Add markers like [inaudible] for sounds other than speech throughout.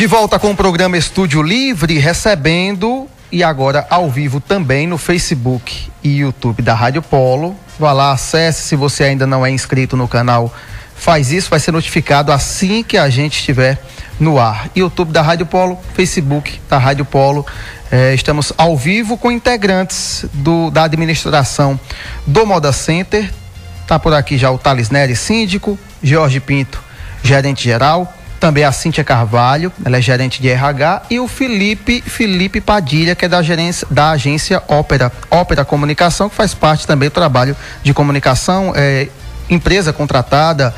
De volta com o programa Estúdio Livre, recebendo e agora ao vivo também no Facebook e YouTube da Rádio Polo. Vá lá, acesse se você ainda não é inscrito no canal. Faz isso, vai ser notificado assim que a gente estiver no ar. YouTube da Rádio Polo, Facebook da Rádio Polo. É, estamos ao vivo com integrantes do, da administração do Moda Center. Tá por aqui já o Thales Nery, síndico, Jorge Pinto, gerente geral, também a Cíntia Carvalho, ela é gerente de RH, e o Felipe Felipe Padilha, que é da gerência da agência Ópera, Ópera Comunicação, que faz parte também do trabalho de comunicação, é, empresa contratada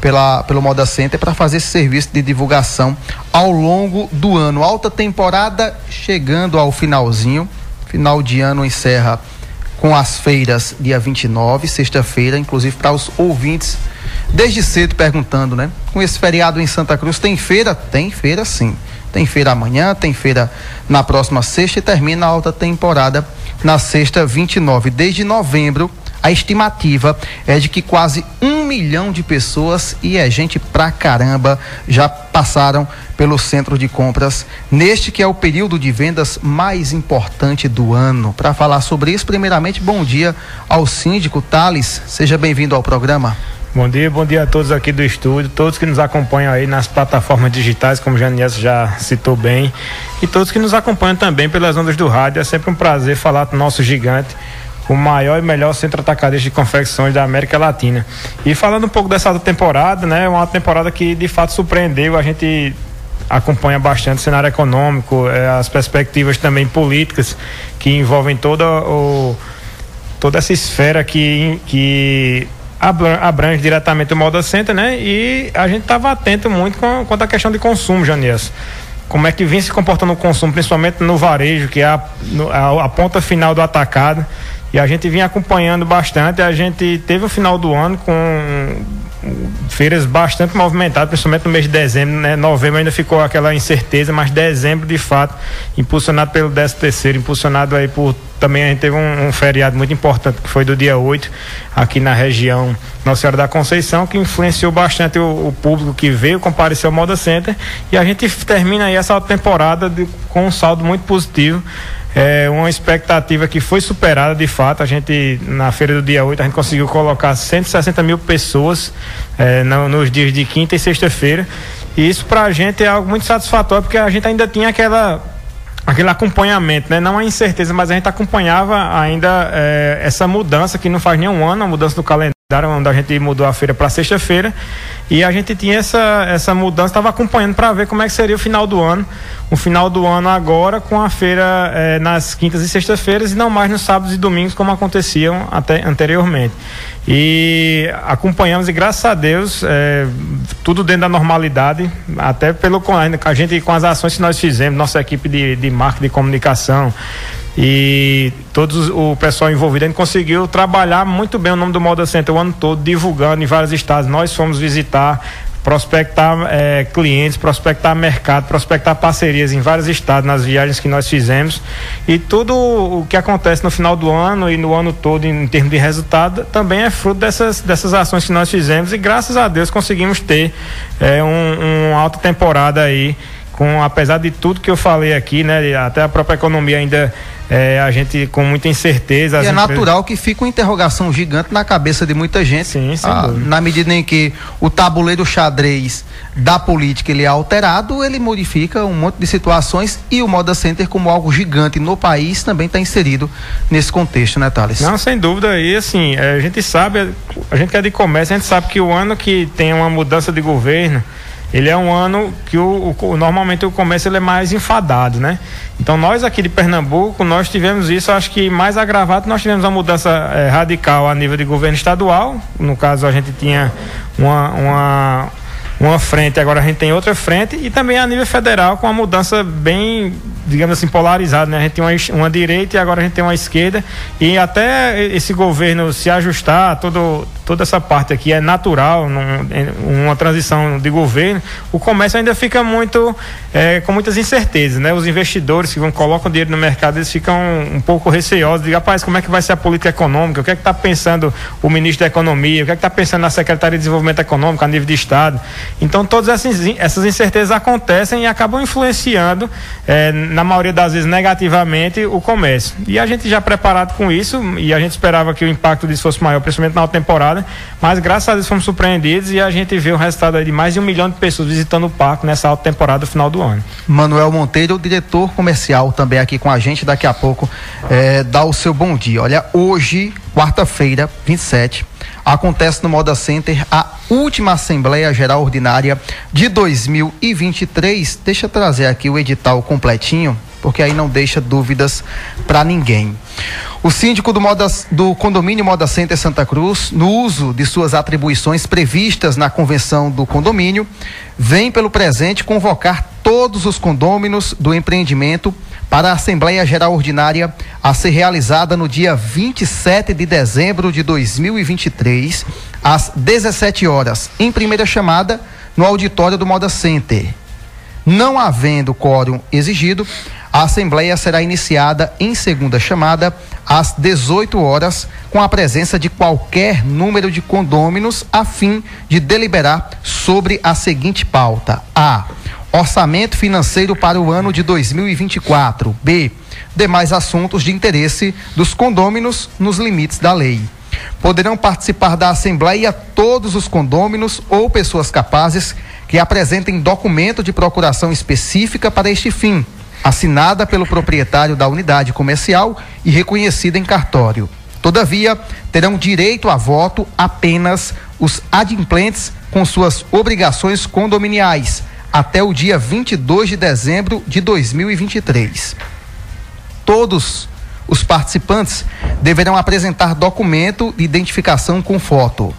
pela, pelo Moda Center para fazer esse serviço de divulgação ao longo do ano. Alta temporada chegando ao finalzinho. Final de ano encerra com as feiras dia 29, sexta-feira, inclusive para os ouvintes desde cedo perguntando, né? Com esse feriado em Santa Cruz, tem feira? Tem feira sim. Tem feira amanhã, tem feira na próxima sexta e termina a alta temporada na sexta 29. Desde novembro, a estimativa é de que quase um milhão de pessoas, e é gente pra caramba, já passaram pelo centro de compras neste que é o período de vendas mais importante do ano. Para falar sobre isso, primeiramente, bom dia ao síndico Thales. Seja bem-vindo ao programa. Bom dia, bom dia a todos aqui do estúdio, todos que nos acompanham aí nas plataformas digitais, como o Janias já citou bem, e todos que nos acompanham também pelas ondas do rádio. É sempre um prazer falar com o nosso gigante o maior e melhor centro atacadista de confecções da América Latina. E falando um pouco dessa temporada, né, uma temporada que de fato surpreendeu, a gente acompanha bastante o cenário econômico, eh, as perspectivas também políticas que envolvem toda o toda essa esfera que, que abrange diretamente o Moda Center, né? E a gente estava atento muito com, quanto à questão de consumo, Janias. Como é que vem se comportando o consumo, principalmente no varejo, que é a, a, a ponta final do atacado. E a gente vinha acompanhando bastante. A gente teve o final do ano com feiras bastante movimentadas, principalmente no mês de dezembro, né? Novembro ainda ficou aquela incerteza, mas dezembro de fato, impulsionado pelo 13 terceiro, impulsionado aí por também a gente teve um, um, feriado muito importante que foi do dia 8 aqui na região Nossa Senhora da Conceição, que influenciou bastante o, o público que veio comparecer ao Moda Center e a gente termina aí essa temporada de, com um saldo muito positivo é uma expectativa que foi superada de fato. A gente, na feira do dia 8, a gente conseguiu colocar 160 mil pessoas é, no, nos dias de quinta e sexta-feira. E isso para a gente é algo muito satisfatório, porque a gente ainda tinha aquela aquele acompanhamento, né? Não a incerteza, mas a gente acompanhava ainda é, essa mudança que não faz nenhum ano, a mudança do calendário onde a gente mudou a feira para sexta-feira e a gente tinha essa, essa mudança, estava acompanhando para ver como é que seria o final do ano. O final do ano agora com a feira eh, nas quintas e sextas-feiras e não mais nos sábados e domingos como aconteciam até anteriormente. E acompanhamos e graças a Deus eh, tudo dentro da normalidade, até pelo a gente com as ações que nós fizemos, nossa equipe de, de marketing de comunicação e todos o pessoal envolvido a gente conseguiu trabalhar muito bem o nome do Moda Center o ano todo divulgando em vários estados. Nós fomos visitar prospectar é, clientes, prospectar mercado, prospectar parcerias em vários estados nas viagens que nós fizemos. E tudo o que acontece no final do ano e no ano todo em, em termos de resultado também é fruto dessas, dessas ações que nós fizemos e graças a Deus conseguimos ter é, um, uma alta temporada aí com apesar de tudo que eu falei aqui, né, até a própria economia ainda é, a gente com muita incerteza. E é natural que fica uma interrogação gigante na cabeça de muita gente. Sim, ah, na medida em que o tabuleiro xadrez da política ele é alterado, ele modifica um monte de situações e o Moda Center como algo gigante no país também está inserido nesse contexto, né, Thales? Não, sem dúvida. E assim, é, a gente sabe, a gente que é de comércio, a gente sabe que o ano que tem uma mudança de governo, ele é um ano que o, o, normalmente o comércio ele é mais enfadado, né? Então nós aqui de Pernambuco, nós tivemos isso, acho que mais agravado, nós tivemos uma mudança é, radical a nível de governo estadual, no caso a gente tinha uma, uma, uma frente, agora a gente tem outra frente, e também a nível federal com uma mudança bem, digamos assim, polarizada, né? A gente tem uma, uma direita e agora a gente tem uma esquerda, e até esse governo se ajustar, todo toda essa parte aqui é natural, num, uma transição de governo, o comércio ainda fica muito é, com muitas incertezas, né? Os investidores que vão, colocam dinheiro no mercado, eles ficam um pouco receosos, de rapaz, como é que vai ser a política econômica? O que é que está pensando o ministro da Economia? O que é que está pensando na Secretaria de Desenvolvimento Econômico a nível de Estado? Então, todas essas, essas incertezas acontecem e acabam influenciando, é, na maioria das vezes, negativamente o comércio. E a gente já preparado com isso, e a gente esperava que o impacto disso fosse maior, principalmente na alta temporada, mas graças a Deus fomos surpreendidos e a gente vê o resultado de mais de um milhão de pessoas visitando o parque nessa alta temporada final do ano. Manuel Monteiro, diretor comercial, também aqui com a gente, daqui a pouco é, dá o seu bom dia. Olha, hoje, quarta-feira, 27, acontece no Moda Center a última Assembleia Geral Ordinária de 2023. Deixa eu trazer aqui o edital completinho, porque aí não deixa dúvidas para ninguém. O síndico do, Moda, do condomínio Moda Center Santa Cruz, no uso de suas atribuições previstas na convenção do condomínio, vem pelo presente convocar todos os condôminos do empreendimento para a Assembleia Geral Ordinária a ser realizada no dia 27 de dezembro de 2023, às 17 horas, em primeira chamada, no auditório do Moda Center. Não havendo quórum exigido, a Assembleia será iniciada em segunda chamada às 18 horas, com a presença de qualquer número de condôminos, a fim de deliberar sobre a seguinte pauta: A. Orçamento financeiro para o ano de 2024. B. Demais assuntos de interesse dos condôminos nos limites da lei. Poderão participar da Assembleia todos os condôminos ou pessoas capazes que apresentem documento de procuração específica para este fim assinada pelo proprietário da unidade comercial e reconhecida em cartório. Todavia, terão direito a voto apenas os adimplentes com suas obrigações condominiais até o dia 22 de dezembro de 2023. Todos os participantes deverão apresentar documento de identificação com foto.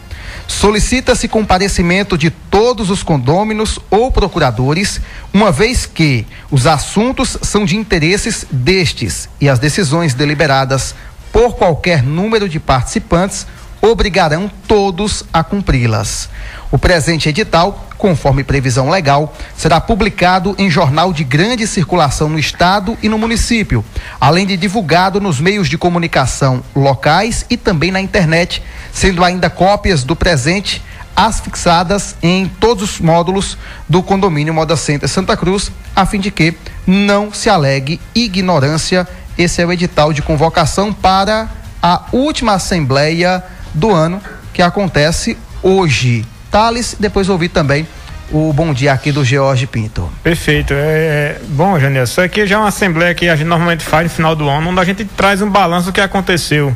Solicita-se comparecimento de todos os condôminos ou procuradores, uma vez que os assuntos são de interesses destes e as decisões deliberadas por qualquer número de participantes obrigarão todos a cumpri-las. O presente edital, conforme previsão legal, será publicado em jornal de grande circulação no estado e no município, além de divulgado nos meios de comunicação locais e também na internet, sendo ainda cópias do presente as fixadas em todos os módulos do condomínio Moda Center Santa Cruz, a fim de que não se alegue ignorância. Esse é o edital de convocação para a última assembleia do ano que acontece hoje. Thales, depois ouvir também o bom dia aqui do George Pinto. Perfeito. É, é, bom, Janel, isso aqui já é uma assembleia que a gente normalmente faz no final do ano, onde a gente traz um balanço do que aconteceu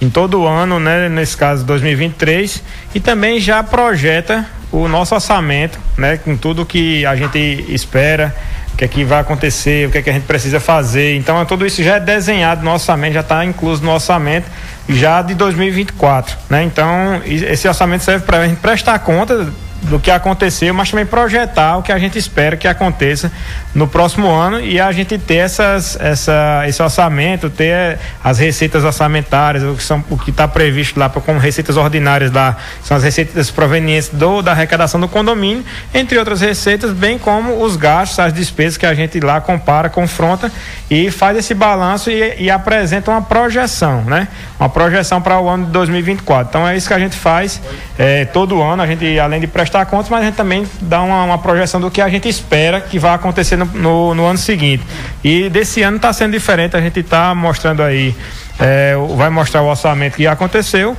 em todo o ano, né, nesse caso 2023, e também já projeta o nosso orçamento, né, com tudo que a gente espera, o que é que vai acontecer, o que é que a gente precisa fazer. Então, tudo isso já é desenhado no orçamento, já está incluso no orçamento já de 2024, né? Então, esse orçamento serve para a gente prestar conta do que aconteceu, mas também projetar o que a gente espera que aconteça no próximo ano e a gente ter essas, essa, esse orçamento, ter as receitas orçamentárias, o que está previsto lá como receitas ordinárias lá, são as receitas provenientes do, da arrecadação do condomínio, entre outras receitas, bem como os gastos, as despesas que a gente lá compara, confronta e faz esse balanço e, e apresenta uma projeção, né? Uma projeção para o ano de 2024. Então é isso que a gente faz é, todo ano, a gente além de prestar prestar contas, mas a gente também dá uma, uma projeção do que a gente espera que vai acontecer no, no, no ano seguinte. E desse ano está sendo diferente, a gente está mostrando aí, é, vai mostrar o orçamento que aconteceu.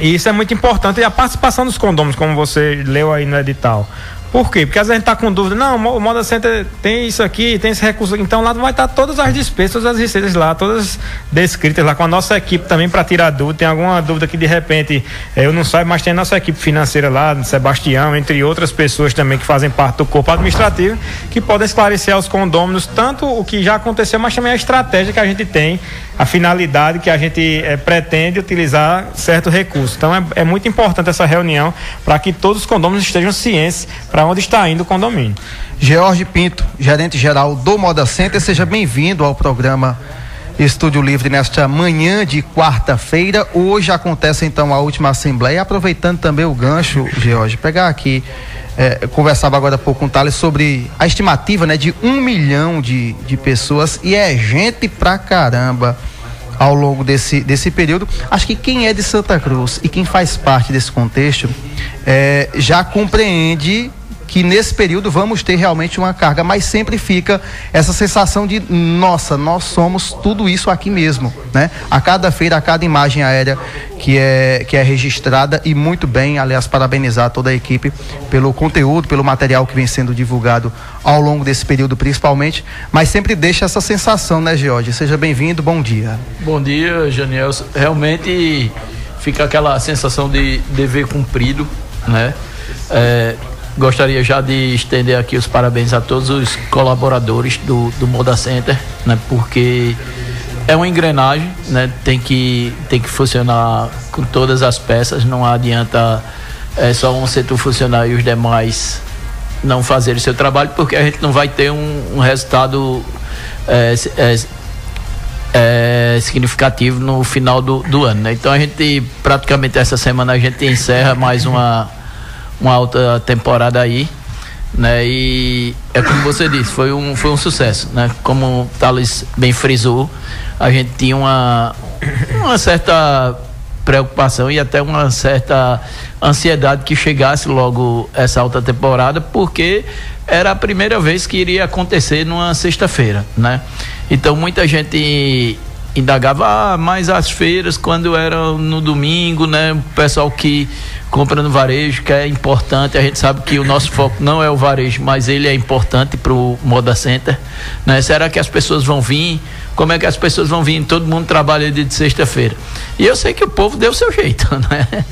E isso é muito importante. E a participação dos condôminos, como você leu aí no edital. Por quê? Porque às vezes a gente está com dúvida, não, o Moda Center tem isso aqui, tem esse recurso, então lá vai estar todas as despesas, todas as receitas lá, todas descritas lá com a nossa equipe também para tirar dúvida. Tem alguma dúvida que de repente eh, eu não saiba, mas tem a nossa equipe financeira lá, Sebastião, entre outras pessoas também que fazem parte do corpo administrativo, que podem esclarecer aos condôminos tanto o que já aconteceu, mas também a estratégia que a gente tem, a finalidade que a gente eh, pretende utilizar certo recurso. Então é, é muito importante essa reunião para que todos os condôminos estejam cientes para onde está indo o condomínio. George Pinto, gerente geral do Moda Center, seja bem-vindo ao programa Estúdio Livre nesta manhã de quarta-feira. Hoje acontece então a última assembleia, aproveitando também o gancho, George, pegar aqui, é, conversava agora há pouco com o Thales sobre a estimativa né, de um milhão de, de pessoas e é gente pra caramba ao longo desse, desse período. Acho que quem é de Santa Cruz e quem faz parte desse contexto é, já compreende que nesse período vamos ter realmente uma carga, mas sempre fica essa sensação de nossa, nós somos tudo isso aqui mesmo, né? A cada feira, a cada imagem aérea que é que é registrada e muito bem, aliás, parabenizar toda a equipe pelo conteúdo, pelo material que vem sendo divulgado ao longo desse período principalmente, mas sempre deixa essa sensação, né, George? Seja bem-vindo, bom dia. Bom dia, Janiel. Realmente fica aquela sensação de dever cumprido, né? É, Gostaria já de estender aqui os parabéns a todos os colaboradores do, do Moda Center, né? Porque é uma engrenagem, né? Tem que, tem que funcionar com todas as peças, não adianta é, só um setor funcionar e os demais não fazerem seu trabalho, porque a gente não vai ter um, um resultado é, é, é, significativo no final do, do ano. Né? Então a gente praticamente essa semana a gente encerra mais uma uma alta temporada aí, né? E é como você disse, foi um, foi um sucesso, né? Como o Thales bem frisou, a gente tinha uma, uma certa preocupação e até uma certa ansiedade que chegasse logo essa alta temporada, porque era a primeira vez que iria acontecer numa sexta-feira, né? Então muita gente indagava, ah, mas as feiras quando eram no domingo, né? O pessoal que compra no varejo, que é importante, a gente sabe que o nosso foco não é o varejo, mas ele é importante para o Moda Center, né? Será que as pessoas vão vir? Como é que as pessoas vão vir? Todo mundo trabalha de sexta-feira. E eu sei que o povo deu seu jeito, [laughs] né?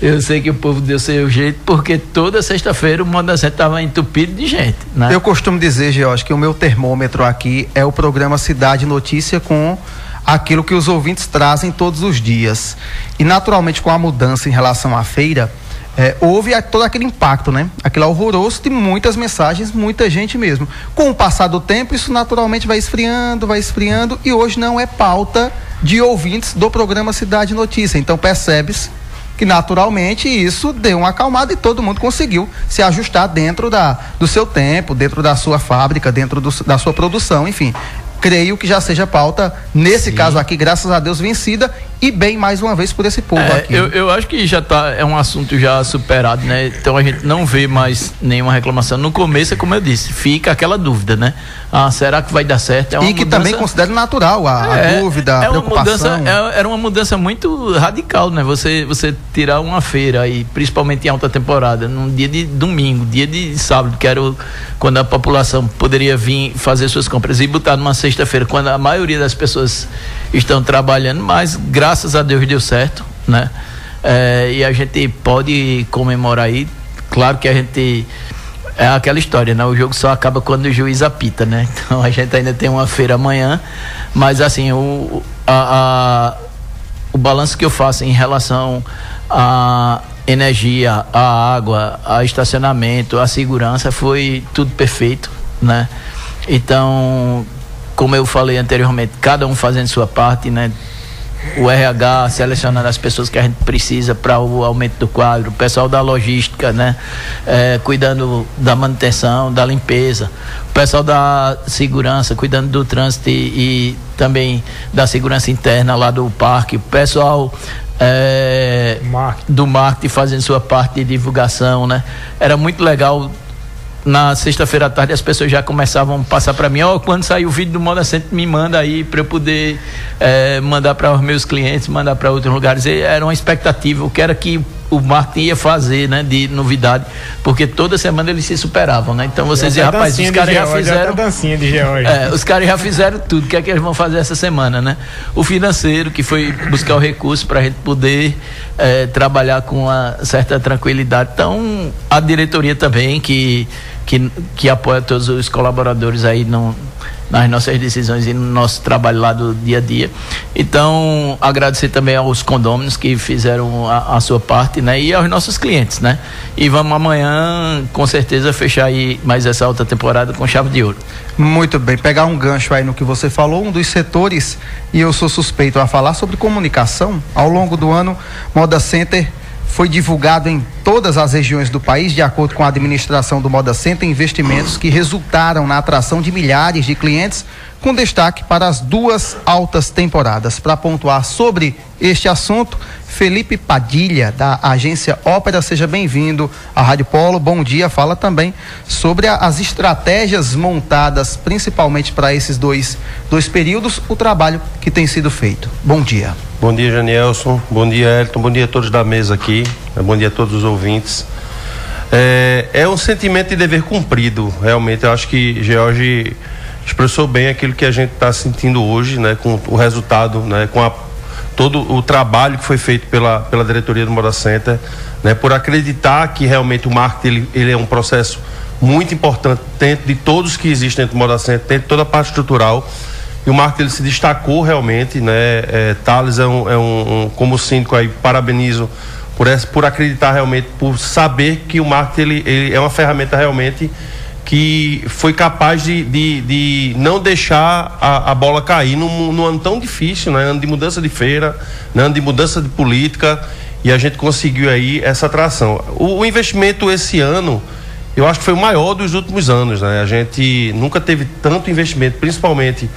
Eu sei que o povo deu seu jeito, porque toda sexta-feira o Moda Center estava entupido de gente, né? Eu costumo dizer, George, que o meu termômetro aqui é o programa Cidade Notícia com aquilo que os ouvintes trazem todos os dias. E naturalmente com a mudança em relação à feira, é, houve todo aquele impacto, né? Aquele alvoroço de muitas mensagens, muita gente mesmo. Com o passar do tempo, isso naturalmente vai esfriando, vai esfriando e hoje não é pauta de ouvintes do programa Cidade Notícia. Então percebe-se que naturalmente isso deu uma acalmada e todo mundo conseguiu se ajustar dentro da, do seu tempo, dentro da sua fábrica, dentro do, da sua produção, enfim creio que já seja pauta, nesse Sim. caso aqui, graças a Deus, vencida e bem mais uma vez por esse povo é, aqui. Eu, eu acho que já tá, é um assunto já superado, né? Então a gente não vê mais nenhuma reclamação. No começo, é como eu disse, fica aquela dúvida, né? Ah, será que vai dar certo? É e que mudança... também considera natural a, é, a dúvida, é a preocupação. Uma mudança, é, era uma mudança muito radical, né? Você, você tirar uma feira aí, principalmente em alta temporada, num dia de domingo, dia de sábado, que era o, quando a população poderia vir fazer suas compras e botar numa sexta-feira, quando a maioria das pessoas estão trabalhando, mas graças a Deus deu certo, né? É, e a gente pode comemorar aí. Claro que a gente é aquela história, né? O jogo só acaba quando o juiz apita, né? [laughs] Então a gente ainda tem uma feira amanhã, mas assim, o, a, a, o balanço que eu faço em relação à energia, à água, a estacionamento, a segurança foi tudo perfeito, né? Então, como eu falei anteriormente, cada um fazendo sua parte, né? O RH selecionando as pessoas que a gente precisa para o aumento do quadro, o pessoal da logística, né? É, cuidando da manutenção, da limpeza, o pessoal da segurança, cuidando do trânsito e, e também da segurança interna lá do parque, o pessoal é, marketing. do marketing fazendo sua parte de divulgação, né? Era muito legal na sexta-feira à tarde as pessoas já começavam a passar para mim, ó, oh, quando sair o vídeo do Moda Center, me manda aí para eu poder é, mandar para os meus clientes, mandar para outros lugares. E era uma expectativa, o que era que o Martin ia fazer, né, de novidade, porque toda semana eles se superavam, né? Então você dizia, rapaz, os caras já fizeram dancinha de é, os caras já fizeram tudo. O que é que eles vão fazer essa semana, né? O financeiro que foi buscar o recurso para a gente poder é, trabalhar com uma certa tranquilidade. Então a diretoria também que que, que apoia todos os colaboradores aí no, nas nossas decisões e no nosso trabalho lá do dia a dia. Então, agradecer também aos condôminos que fizeram a, a, sua parte, né? E aos nossos clientes, né? E vamos amanhã, com certeza, fechar aí mais essa alta temporada com chave de ouro. Muito bem, pegar um gancho aí no que você falou, um dos setores, e eu sou suspeito a falar sobre comunicação. Ao longo do ano, Moda Center foi divulgado em todas as regiões do país, de acordo com a administração do Moda Center, investimentos que resultaram na atração de milhares de clientes, com destaque para as duas altas temporadas. Para pontuar sobre este assunto, Felipe Padilha, da agência Ópera, seja bem-vindo à Rádio Polo. Bom dia. Fala também sobre a, as estratégias montadas, principalmente para esses dois, dois períodos, o trabalho que tem sido feito. Bom dia. Bom dia, Janielson. Bom dia, Elton. Bom dia a todos da mesa aqui. Bom dia a todos os ouvintes. É, é um sentimento de dever cumprido, realmente. Eu acho que George expressou bem aquilo que a gente está sentindo hoje, né, com o resultado, né, com a, todo o trabalho que foi feito pela, pela diretoria do Moda Center, né, por acreditar que realmente o marketing ele, ele é um processo muito importante dentro de todos que existem dentro do Moda Center, dentro de toda a parte estrutural e o marketing ele se destacou realmente, né? É, Thales é um, é um, um, como síndico aí, parabenizo por, essa, por acreditar realmente, por saber que o marketing ele, ele é uma ferramenta realmente que foi capaz de, de, de não deixar a, a bola cair num, num, ano tão difícil, né? ano de mudança de feira, né? ano de mudança de política, e a gente conseguiu aí essa atração. O, o, investimento esse ano, eu acho que foi o maior dos últimos anos. Né? A gente nunca teve tanto investimento, principalmente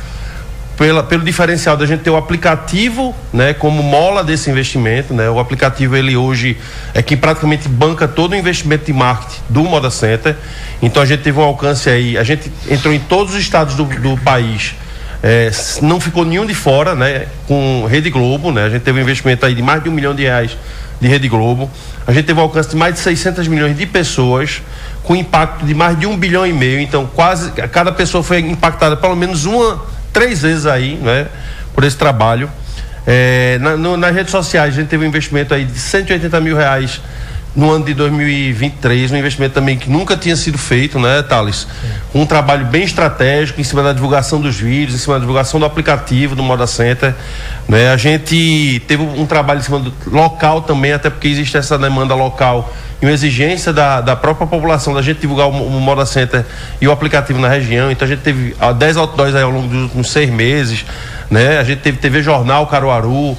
pela, pelo diferencial da gente ter o aplicativo, né, como mola desse investimento, né? O aplicativo ele hoje é que praticamente banca todo o investimento de marketing do Moda Center. Então a gente teve um alcance aí, a gente entrou em todos os estados do, do país. É, não ficou nenhum de fora, né? Com Rede Globo, né? A gente teve um investimento aí de mais de um milhão de reais de Rede Globo. A gente teve um alcance de mais de 600 milhões de pessoas, com impacto de mais de um bilhão e meio. Então, quase cada pessoa foi impactada pelo menos uma três vezes aí, né, por esse trabalho. É, na, no, nas redes sociais, a gente teve um investimento aí de 180 mil reais no ano de 2023, um investimento também que nunca tinha sido feito, né, Thales? Um trabalho bem estratégico em cima da divulgação dos vídeos, em cima da divulgação do aplicativo do Moda Center. Né? A gente teve um trabalho em cima do local também, até porque existe essa demanda local e uma exigência da, da própria população da gente divulgar o, o Moda Center e o aplicativo na região. Então a gente teve 10 outdoors aí ao longo dos últimos seis meses, né? A gente teve TV Jornal Caruaru.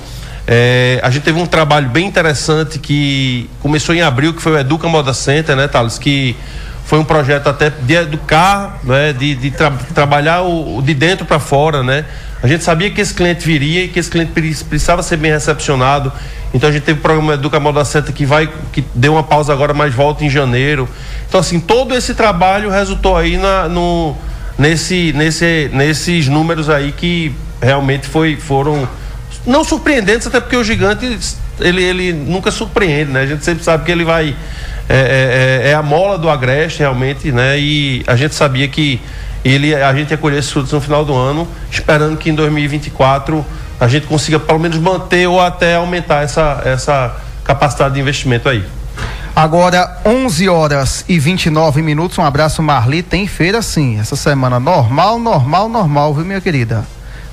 É, a gente teve um trabalho bem interessante que começou em abril, que foi o Educa Moda Center, né, Thales? Que foi um projeto até de educar, né, de, de tra trabalhar o, o, de dentro para fora, né? A gente sabia que esse cliente viria e que esse cliente precisava ser bem recepcionado. Então a gente teve o programa Educa Moda Center que vai, que deu uma pausa agora, mas volta em janeiro. Então assim, todo esse trabalho resultou aí na, no, nesse, nesse, nesses números aí que realmente foi, foram não surpreendentes, até porque o gigante ele, ele nunca surpreende, né? A gente sempre sabe que ele vai é, é, é, é a mola do agreste realmente, né? E a gente sabia que ele a gente ia colher esses frutos no final do ano, esperando que em 2024 a gente consiga pelo menos manter ou até aumentar essa essa capacidade de investimento aí. Agora, 11 horas e 29 minutos. Um abraço, Marli. Tem feira sim, essa semana. Normal, normal, normal, viu, minha querida?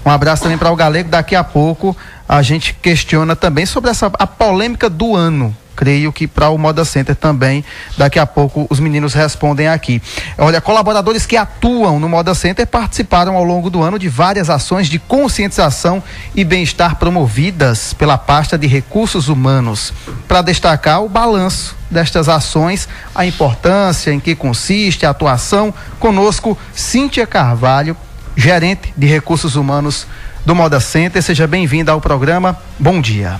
Um abraço também para o Galego. Daqui a pouco a gente questiona também sobre essa a polêmica do ano. Creio que para o Moda Center também, daqui a pouco os meninos respondem aqui. Olha, colaboradores que atuam no Moda Center participaram ao longo do ano de várias ações de conscientização e bem-estar promovidas pela pasta de recursos humanos. Para destacar o balanço destas ações, a importância em que consiste a atuação, conosco Cíntia Carvalho, gerente de recursos humanos do Moda Center. Seja bem-vinda ao programa. Bom dia.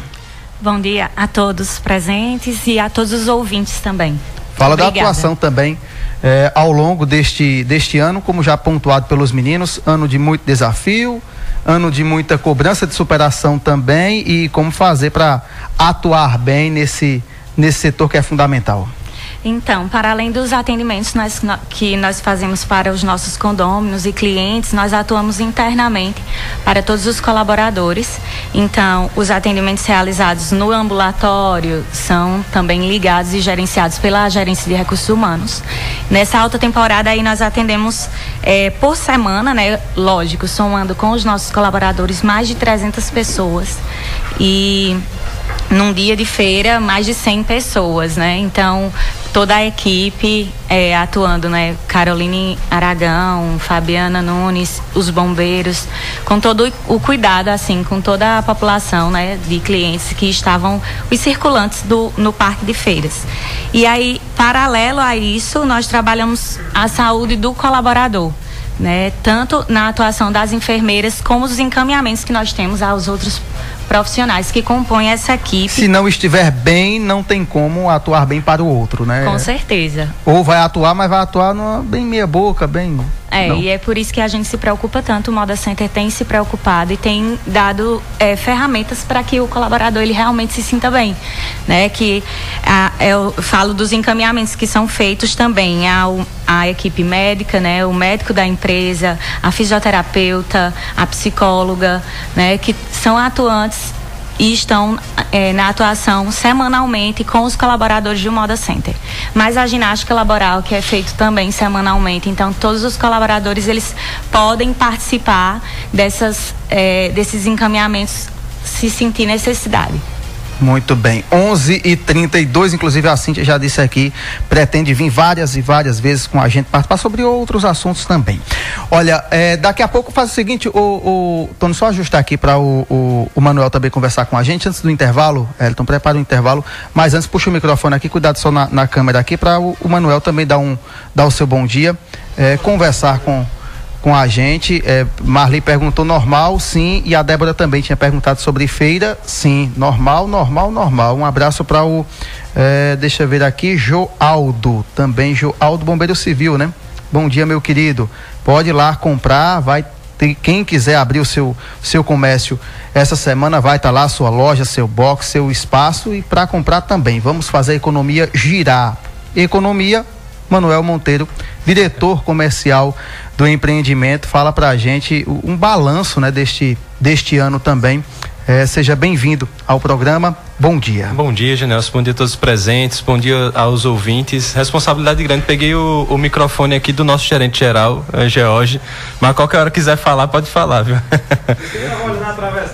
Bom dia a todos presentes e a todos os ouvintes também. Fala Obrigada. da atuação também eh, ao longo deste, deste ano, como já pontuado pelos meninos, ano de muito desafio, ano de muita cobrança de superação também e como fazer para atuar bem nesse, nesse setor que é fundamental. Então, para além dos atendimentos nós, que nós fazemos para os nossos condôminos e clientes, nós atuamos internamente para todos os colaboradores. Então, os atendimentos realizados no ambulatório são também ligados e gerenciados pela Gerência de Recursos Humanos. Nessa alta temporada aí nós atendemos é, por semana, né? Lógico, somando com os nossos colaboradores mais de 300 pessoas. E num dia de feira, mais de 100 pessoas, né? Então, toda a equipe é, atuando, né? Caroline Aragão, Fabiana Nunes, os bombeiros, com todo o cuidado, assim, com toda a população, né? De clientes que estavam, os circulantes do, no parque de feiras. E aí, paralelo a isso, nós trabalhamos a saúde do colaborador. Né, tanto na atuação das enfermeiras como os encaminhamentos que nós temos aos outros profissionais que compõem essa equipe. Se não estiver bem, não tem como atuar bem para o outro, né? Com certeza. Ou vai atuar, mas vai atuar numa, bem meia boca, bem. É, não. e é por isso que a gente se preocupa tanto, o Moda Center tem se preocupado e tem dado é, ferramentas para que o colaborador ele realmente se sinta bem, né? Que a, eu falo dos encaminhamentos que são feitos também ao a equipe médica, né, o médico da empresa, a fisioterapeuta, a psicóloga, né, que são atuantes e estão é, na atuação semanalmente com os colaboradores do Moda Center. Mas a ginástica laboral, que é feito também semanalmente, então todos os colaboradores eles podem participar dessas, é, desses encaminhamentos se sentir necessidade. Muito bem. 11 e 32 inclusive a Cintia já disse aqui, pretende vir várias e várias vezes com a gente participar sobre outros assuntos também. Olha, é, daqui a pouco faz o seguinte, o, o Tony, só ajustar aqui para o, o, o, Manuel também conversar com a gente antes do intervalo. Elton, prepara o intervalo, mas antes puxa o microfone aqui, cuidado só na, na câmera aqui, para o, o, Manuel também dar, um, dar o seu bom dia, é, conversar com com a gente. É, Marli perguntou normal, sim, e a Débora também tinha perguntado sobre feira, sim, normal, normal, normal. Um abraço para o, é, deixa eu ver aqui, Joaldo, também Joaldo Bombeiro Civil, né? Bom dia, meu querido. Pode ir lá comprar, vai ter, quem quiser abrir o seu, seu comércio essa semana vai estar tá lá sua loja, seu box, seu espaço e para comprar também. Vamos fazer a economia girar. Economia, Manuel Monteiro, diretor comercial do empreendimento, fala para a gente um balanço né, deste, deste ano também. É, seja bem-vindo ao programa. Bom dia. Bom dia, Genelson. Bom dia a todos os presentes. Bom dia aos ouvintes. Responsabilidade grande. Peguei o, o microfone aqui do nosso gerente geral, é, George. Mas qualquer hora quiser falar, pode falar, viu?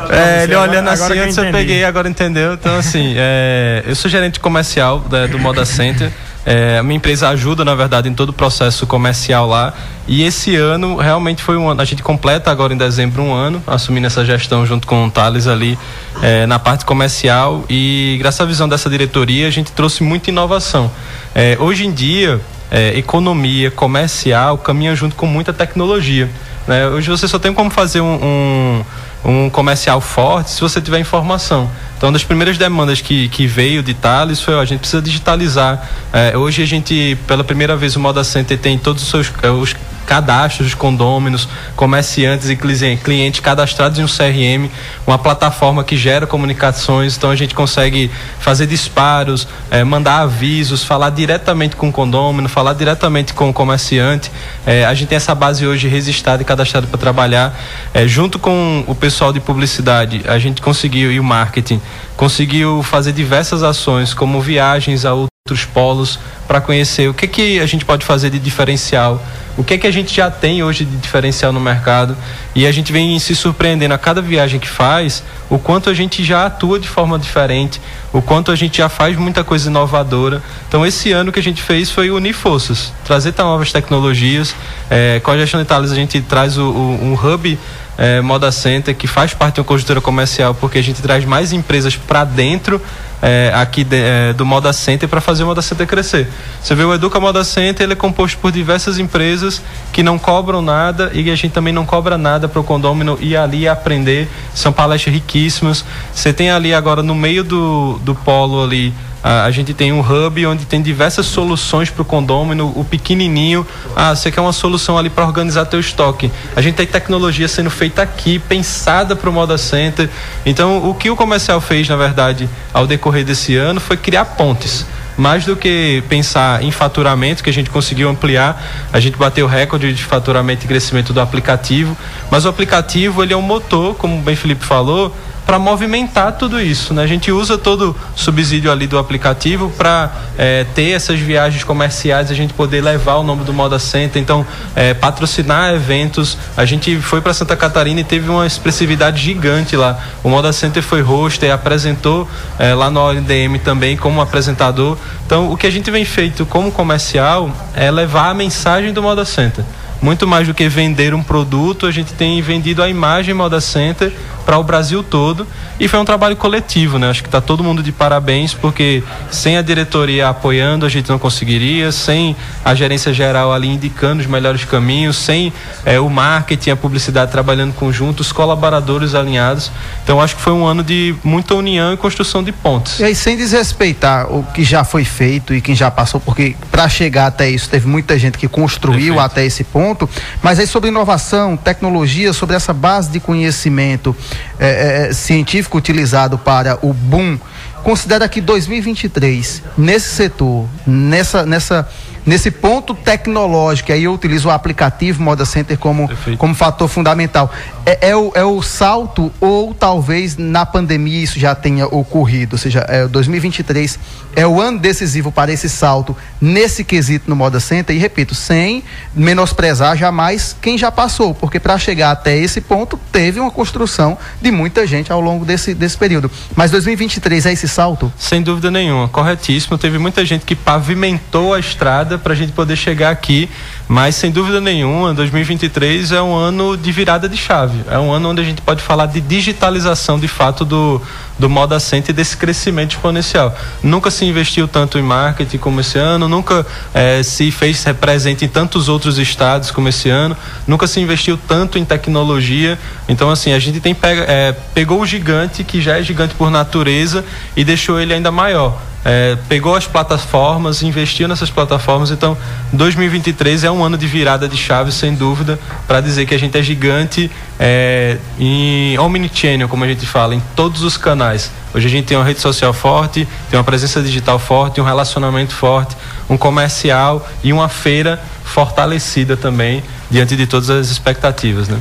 é, ele olhando assim, antes eu peguei, agora entendeu. Então, assim, é, [laughs] eu sou gerente comercial da, do Moda Center. É, minha empresa ajuda, na verdade, em todo o processo comercial lá. E esse ano realmente foi um ano. A gente completa agora em dezembro um ano, assumindo essa gestão junto com o Thales ali é, na parte comercial. E graças à visão dessa diretoria, a gente trouxe muita inovação. É, hoje em dia, é, economia comercial caminha junto com muita tecnologia. Né? Hoje você só tem como fazer um, um, um comercial forte se você tiver informação. Então, uma das primeiras demandas que, que veio de Thales foi: ó, a gente precisa digitalizar. É, hoje, a gente, pela primeira vez, o Moda Center tem todos os seus é, os cadastros de condôminos, comerciantes e clientes cadastrados em um CRM, uma plataforma que gera comunicações, então a gente consegue fazer disparos, é, mandar avisos, falar diretamente com o condômino, falar diretamente com o comerciante. É, a gente tem essa base hoje registrada e cadastrada para trabalhar. É, junto com o pessoal de publicidade, a gente conseguiu, e o marketing, conseguiu fazer diversas ações, como viagens a outros polos, para conhecer o que, que a gente pode fazer de diferencial, o que, que a gente já tem hoje de diferencial no mercado. E a gente vem se surpreendendo a cada viagem que faz, o quanto a gente já atua de forma diferente, o quanto a gente já faz muita coisa inovadora. Então, esse ano que a gente fez foi unir forças, trazer novas tecnologias. É, com a gestão de Thales, a gente traz o, o, um hub é, Moda Center, que faz parte de uma conjuntura comercial, porque a gente traz mais empresas para dentro é, aqui de, é, do Moda Center para fazer o Moda Center crescer. Você vê o Educa Moda Center, ele é composto por diversas empresas que não cobram nada e a gente também não cobra nada para o condômino ir ali aprender. São palestras riquíssimas. Você tem ali agora no meio do, do polo ali a, gente tem um hub onde tem diversas soluções para o condômino, o pequenininho. Ah, você quer uma solução ali para organizar teu estoque. A gente tem tecnologia sendo feita aqui, pensada para o Moda Center. Então, o que o comercial fez, na verdade, ao decorrer desse ano, foi criar pontes. mais do que pensar em faturamento, que a gente conseguiu ampliar, a gente bateu recorde de faturamento e crescimento do aplicativo, mas o aplicativo ele é um motor, como bem Felipe falou, para movimentar tudo isso. Né? A gente usa todo o subsídio ali do aplicativo para é, ter essas viagens comerciais, a gente poder levar o nome do Moda Center, então é, patrocinar eventos. A gente foi para Santa Catarina e teve uma expressividade gigante lá. O Moda Center foi host e apresentou é, lá no ONDM também como apresentador. Então o que a gente vem feito como comercial é levar a mensagem do Moda Center muito mais do que vender um produto, a gente tem vendido a imagem Moda Center para o Brasil todo e foi um trabalho coletivo, né? Acho que está todo mundo de parabéns porque sem a diretoria apoiando a gente não conseguiria, sem a gerência geral ali indicando os melhores caminhos, sem é, o marketing, a publicidade trabalhando conjunto, os colaboradores alinhados. Então acho que foi um ano de muita união e construção de pontes. E aí sem desrespeitar o que já foi feito e quem já passou, porque para chegar até isso teve muita gente que construiu Perfeito. até esse ponto, mas aí sobre inovação, tecnologia, sobre essa base de conhecimento é, é, científico utilizado para o boom, considera que 2023, nesse setor, nessa, nessa nesse ponto tecnológico, aí eu utilizo o aplicativo Moda Center como, como fator fundamental. É, é, o, é o salto, ou talvez na pandemia isso já tenha ocorrido, ou seja, é, 2023 é o ano decisivo para esse salto nesse quesito no Moda Center, e repito, sem menosprezar jamais quem já passou, porque para chegar até esse ponto teve uma construção de muita gente ao longo desse, desse período. Mas 2023 é esse salto? Sem dúvida nenhuma, corretíssimo. Teve muita gente que pavimentou a estrada para a gente poder chegar aqui. Mas sem dúvida nenhuma, 2023 é um ano de virada de chave. É um ano onde a gente pode falar de digitalização de fato do, do Moda Center e desse crescimento exponencial. Nunca se investiu tanto em marketing como esse ano, nunca eh, se fez presente em tantos outros estados como esse ano, nunca se investiu tanto em tecnologia. Então, assim, a gente tem pega, eh, pegou o gigante, que já é gigante por natureza, e deixou ele ainda maior é, pegou as plataformas, investiu nessas plataformas. Então, 2023 é um ano de virada de chave, sem dúvida, para dizer que a gente é gigante é, em omnichannel, como a gente fala, em todos os canais. Hoje a gente tem uma rede social forte, tem uma presença digital forte, um relacionamento forte, um comercial e uma feira fortalecida também diante de todas as expectativas, né?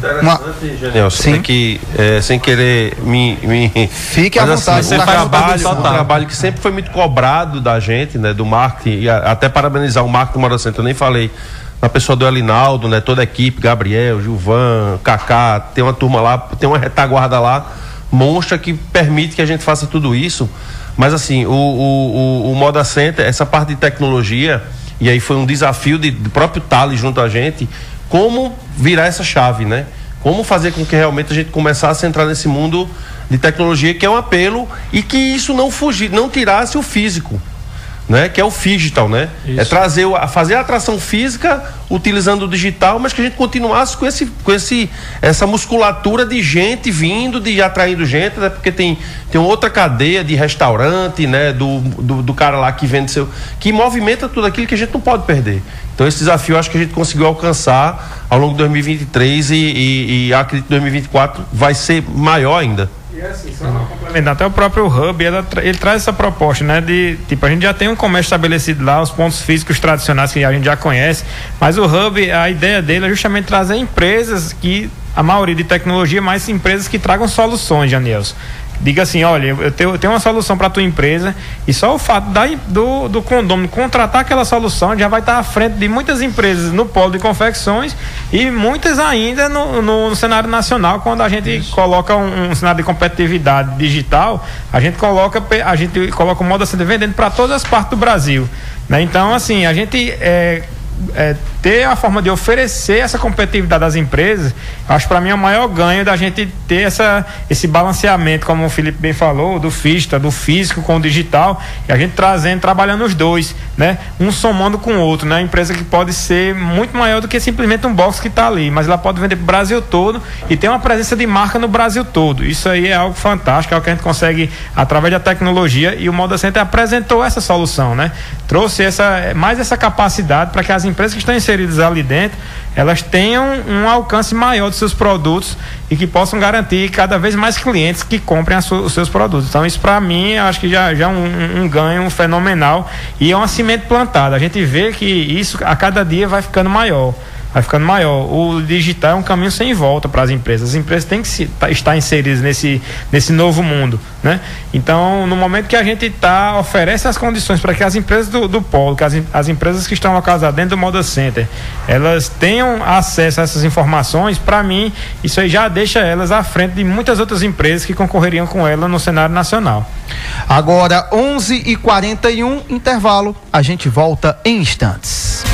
Interessante, Sim. que é, sem querer me, me... fique à assim, vontade. um trabalho, um trabalho que sempre foi muito cobrado da gente, né, do marketing e até parabenizar o marketing Mora Center, eu nem falei na pessoa do Elinaldo, né, toda a equipe, Gabriel, Gilvan, Kaká, tem uma turma lá, tem uma retaguarda lá monstra que permite que a gente faça tudo isso. Mas assim, o, o, o, o Moda Center, essa parte de tecnologia, e aí foi um desafio de, do próprio Thales junto a gente, como virar essa chave, né? Como fazer com que realmente a gente começasse a entrar nesse mundo de tecnologia que é um apelo e que isso não fugir, não tirasse o físico né? Que é o digital, né? Isso. É trazer, fazer a atração física utilizando o digital, mas que a gente continuasse com esse, com esse, essa musculatura de gente vindo, de atraindo gente, né? Porque tem, tem outra cadeia de restaurante, né? Do, do, do cara lá que vende seu, que movimenta tudo aquilo que a gente não pode perder. Então esse desafio acho que a gente conseguiu alcançar ao longo de 2023 e, e, e acredito que 2024 vai ser maior ainda. É assim, só complementar, até o próprio Hub, ele, ele, traz essa proposta, né? De, tipo, a gente já tem um comércio estabelecido lá, os pontos físicos tradicionais que a gente já conhece, mas o Hub, a ideia dele é justamente trazer empresas que, a maioria de tecnologia, mas empresas que tragam soluções, Janilson diga assim, olha, eu tenho, eu tenho uma solução para tua empresa e só o fato da, do, do condomínio contratar aquela solução já vai estar à frente de muitas empresas no polo de confecções e muitas ainda no, no, no cenário nacional quando a gente Isso. coloca um, um, cenário de competitividade digital a gente coloca a gente coloca o modo sendo vendendo para todas as partes do Brasil né? então assim a gente é, é, ter a forma de oferecer essa competitividade às empresas, acho para mim é o maior ganho da gente ter essa, esse balanceamento, como o Felipe bem falou, do FISTA, do físico com o digital, e a gente trazendo, trabalhando os dois, né? Um somando com o outro, né? Empresa que pode ser muito maior do que simplesmente um box que está ali, mas ela pode vender para o Brasil todo e ter uma presença de marca no Brasil todo. Isso aí é algo fantástico, é algo que a gente consegue através da tecnologia e o Moda Center apresentou essa solução, né? Trouxe essa, mais essa capacidade para que as empresas que estão inseridas ali dentro, elas tenham um alcance maior dos seus produtos e que possam garantir cada vez mais clientes que comprem os seus produtos. Então, isso para mim, acho que já, já é um, um ganho fenomenal e é uma semente plantada. A gente vê que isso a cada dia vai ficando maior vai ficando maior. O digital é um caminho sem volta para as empresas. As empresas têm que se, tá, estar inseridas nesse, nesse novo mundo, né? Então, no momento que a gente tá, oferece as condições para que as empresas do, do polo, que as, as empresas que estão localizadas dentro do Moda Center, elas tenham acesso a essas informações, para mim, isso aí já deixa elas à frente de muitas outras empresas que concorreriam com ela no cenário nacional. Agora, 11h41, intervalo. A gente volta em instantes.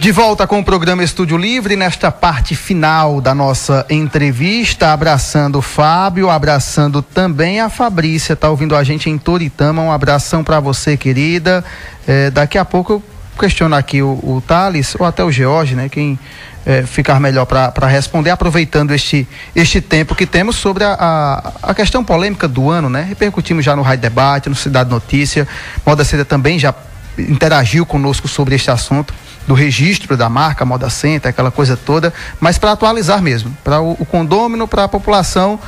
De volta com o programa Estúdio Livre, nesta parte final da nossa entrevista, abraçando o Fábio, abraçando também a Fabrícia, tá ouvindo a gente em Toritama, um abração para você, querida. É, daqui a pouco eu questiono aqui o, o Thales, ou até o George, né, quem é, ficar melhor para responder, aproveitando este, este tempo que temos sobre a, a, a, questão polêmica do ano, né, repercutimos já no Rádio Debate, no Cidade Notícia, Moda Seda também já interagiu conosco sobre este assunto do registro da marca Moda Center, aquela coisa toda, mas para atualizar mesmo, para o, o condômino, para a população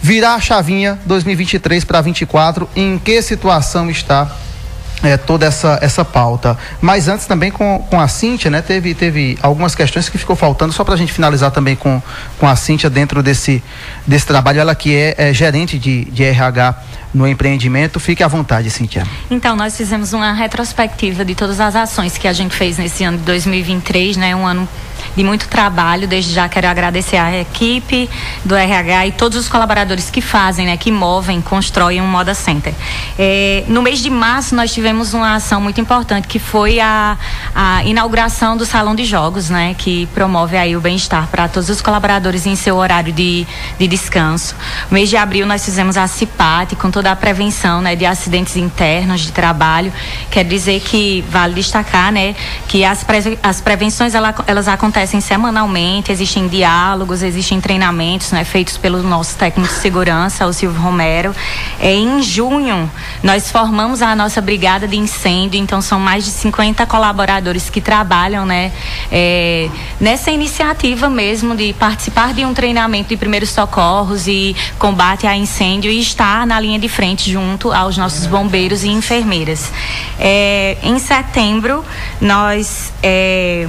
virar a chavinha 2023 para 24, em que situação está é, toda essa, essa pauta. Mas antes também com, com a Cíntia, né? Teve, teve algumas questões que ficou faltando, só para a gente finalizar também com, com a Cíntia dentro desse, desse trabalho, ela que é, é gerente de, de RH no empreendimento. Fique à vontade, Cintia. Então, nós fizemos uma retrospectiva de todas as ações que a gente fez nesse ano de 2023, né? Um ano de muito trabalho. Desde já quero agradecer a equipe do RH e todos os colaboradores que fazem, né, que movem, constroem um Moda Center. É, no mês de março nós tivemos uma ação muito importante que foi a, a inauguração do salão de jogos, né, que promove aí o bem-estar para todos os colaboradores em seu horário de, de descanso. No mês de abril nós fizemos a CIPAT com toda a prevenção, né, de acidentes internos de trabalho. Quer dizer que vale destacar, né, que as, pre, as prevenções elas, elas acontecem acontecem semanalmente, existem diálogos, existem treinamentos né, feitos pelo nosso técnico de segurança, o Silvio Romero. É, em junho, nós formamos a nossa brigada de incêndio, então são mais de 50 colaboradores que trabalham né, é, nessa iniciativa mesmo de participar de um treinamento de primeiros socorros e combate a incêndio e estar na linha de frente junto aos nossos bombeiros e enfermeiras. É, em setembro, nós é,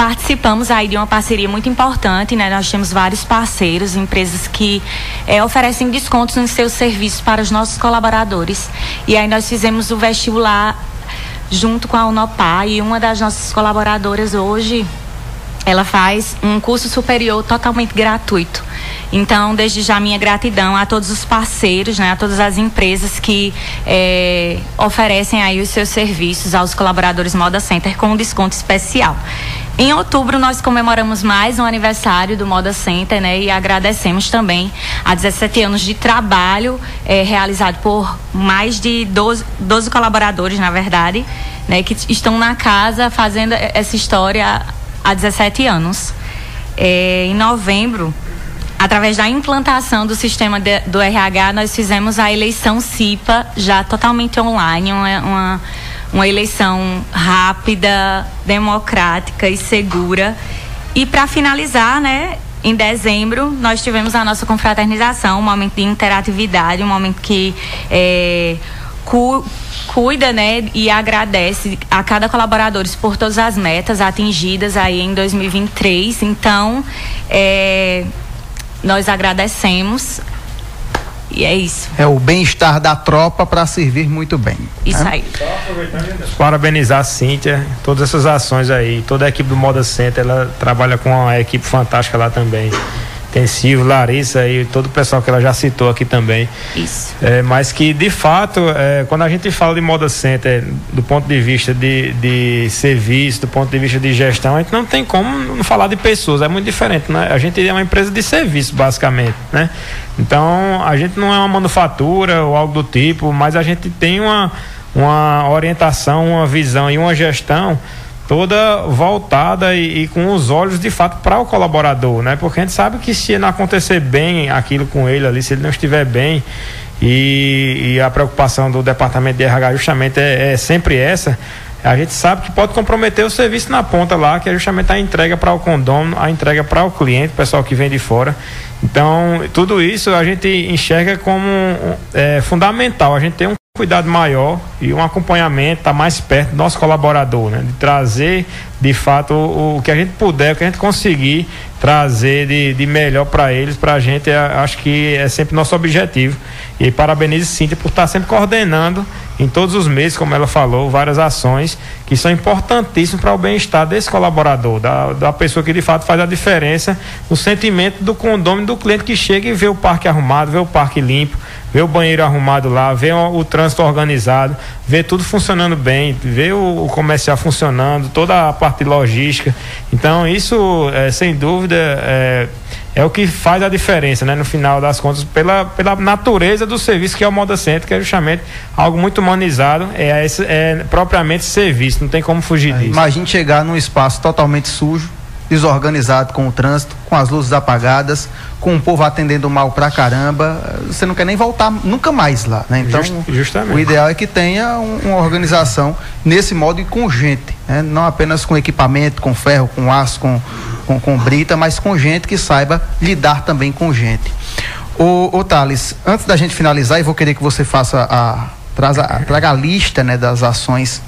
participamos aí de uma parceria muito importante, né? Nós temos vários parceiros, empresas que é, oferecem descontos nos seus serviços para os nossos colaboradores. E aí nós fizemos o vestibular junto com a Unopar e uma das nossas colaboradoras hoje ela faz um curso superior totalmente gratuito. Então, desde já minha gratidão a todos os parceiros, né, a todas as empresas que é, oferecem aí os seus serviços aos colaboradores Moda Center com um desconto especial. Em outubro, nós comemoramos mais um aniversário do Moda Center, né? E agradecemos também a 17 anos de trabalho é, realizado por mais de 12, 12 colaboradores, na verdade, né? Que estão na casa fazendo essa história há 17 anos. É, em novembro, através da implantação do sistema de, do RH, nós fizemos a eleição CIPA já totalmente online, uma, uma uma eleição rápida, democrática e segura. E para finalizar, né, em dezembro, nós tivemos a nossa confraternização, um momento de interatividade, um momento que é, cu, cuida né, e agradece a cada colaborador por todas as metas atingidas aí em 2023. Então, é, nós agradecemos e é isso. É o bem-estar da tropa para servir muito bem. Isso né? aí. Parabenizar a Cíntia, todas essas ações aí, toda a equipe do Moda Center, ela trabalha com uma equipe fantástica lá também tem Silvio, Larissa e todo o pessoal que ela já citou aqui também. Isso. É, mas que, de fato, é, quando a gente fala de moda center, do ponto de vista de, de serviço, do ponto de vista de gestão, a gente não tem como não falar de pessoas, é muito diferente, né? A gente é uma empresa de serviço, basicamente, né? Então, a gente não é uma manufatura ou algo do tipo, mas a gente tem uma, uma orientação, uma visão e uma gestão toda voltada e, e, com os olhos de fato para o colaborador, né? Porque a gente sabe que se não acontecer bem aquilo com ele ali, se ele não estiver bem e, e a preocupação do departamento de RH justamente é, é sempre essa, a gente sabe que pode comprometer o serviço na ponta lá, que é justamente a entrega para o condomínio, a entrega para o cliente, o pessoal que vem de fora. Então, tudo isso a gente enxerga como é, fundamental. A gente tem um cuidado maior e um acompanhamento, tá mais perto do nosso colaborador, né? De trazer, de fato, o, o que a gente puder, o que a gente conseguir trazer de, de melhor para eles, para a gente, é, acho que é sempre nosso objetivo. E parabenizo Cíntia por estar tá sempre coordenando em todos os meses, como ela falou, várias ações que são importantíssimas para o bem-estar desse colaborador, da, da pessoa que de fato faz a diferença no sentimento do condomínio do cliente que chega e vê o parque arrumado, vê o parque limpo, vê o banheiro arrumado lá, vê o, o trânsito organizado, vê tudo funcionando bem, vê o, o, comercial funcionando, toda a parte logística. Então, isso, é, sem dúvida, é, é, o que faz a diferença, né, no final das contas, pela, pela natureza do serviço que é o Moda Center, que é justamente algo muito humanizado, é, é, é propriamente serviço, não tem como fugir disso. Imagine chegar num espaço totalmente sujo, desorganizado com o trânsito, com as luzes apagadas, com o povo atendendo mal pra caramba, você não quer nem voltar nunca mais lá, né? Então, Just, o ideal é que tenha um, uma organização nesse modo e com gente, né? Não apenas com equipamento, com ferro, com aço, com, com, com brita, mas com gente que saiba lidar também com gente. O Thales, antes da gente finalizar, e vou querer que você faça a, traga, traga a lista né, das ações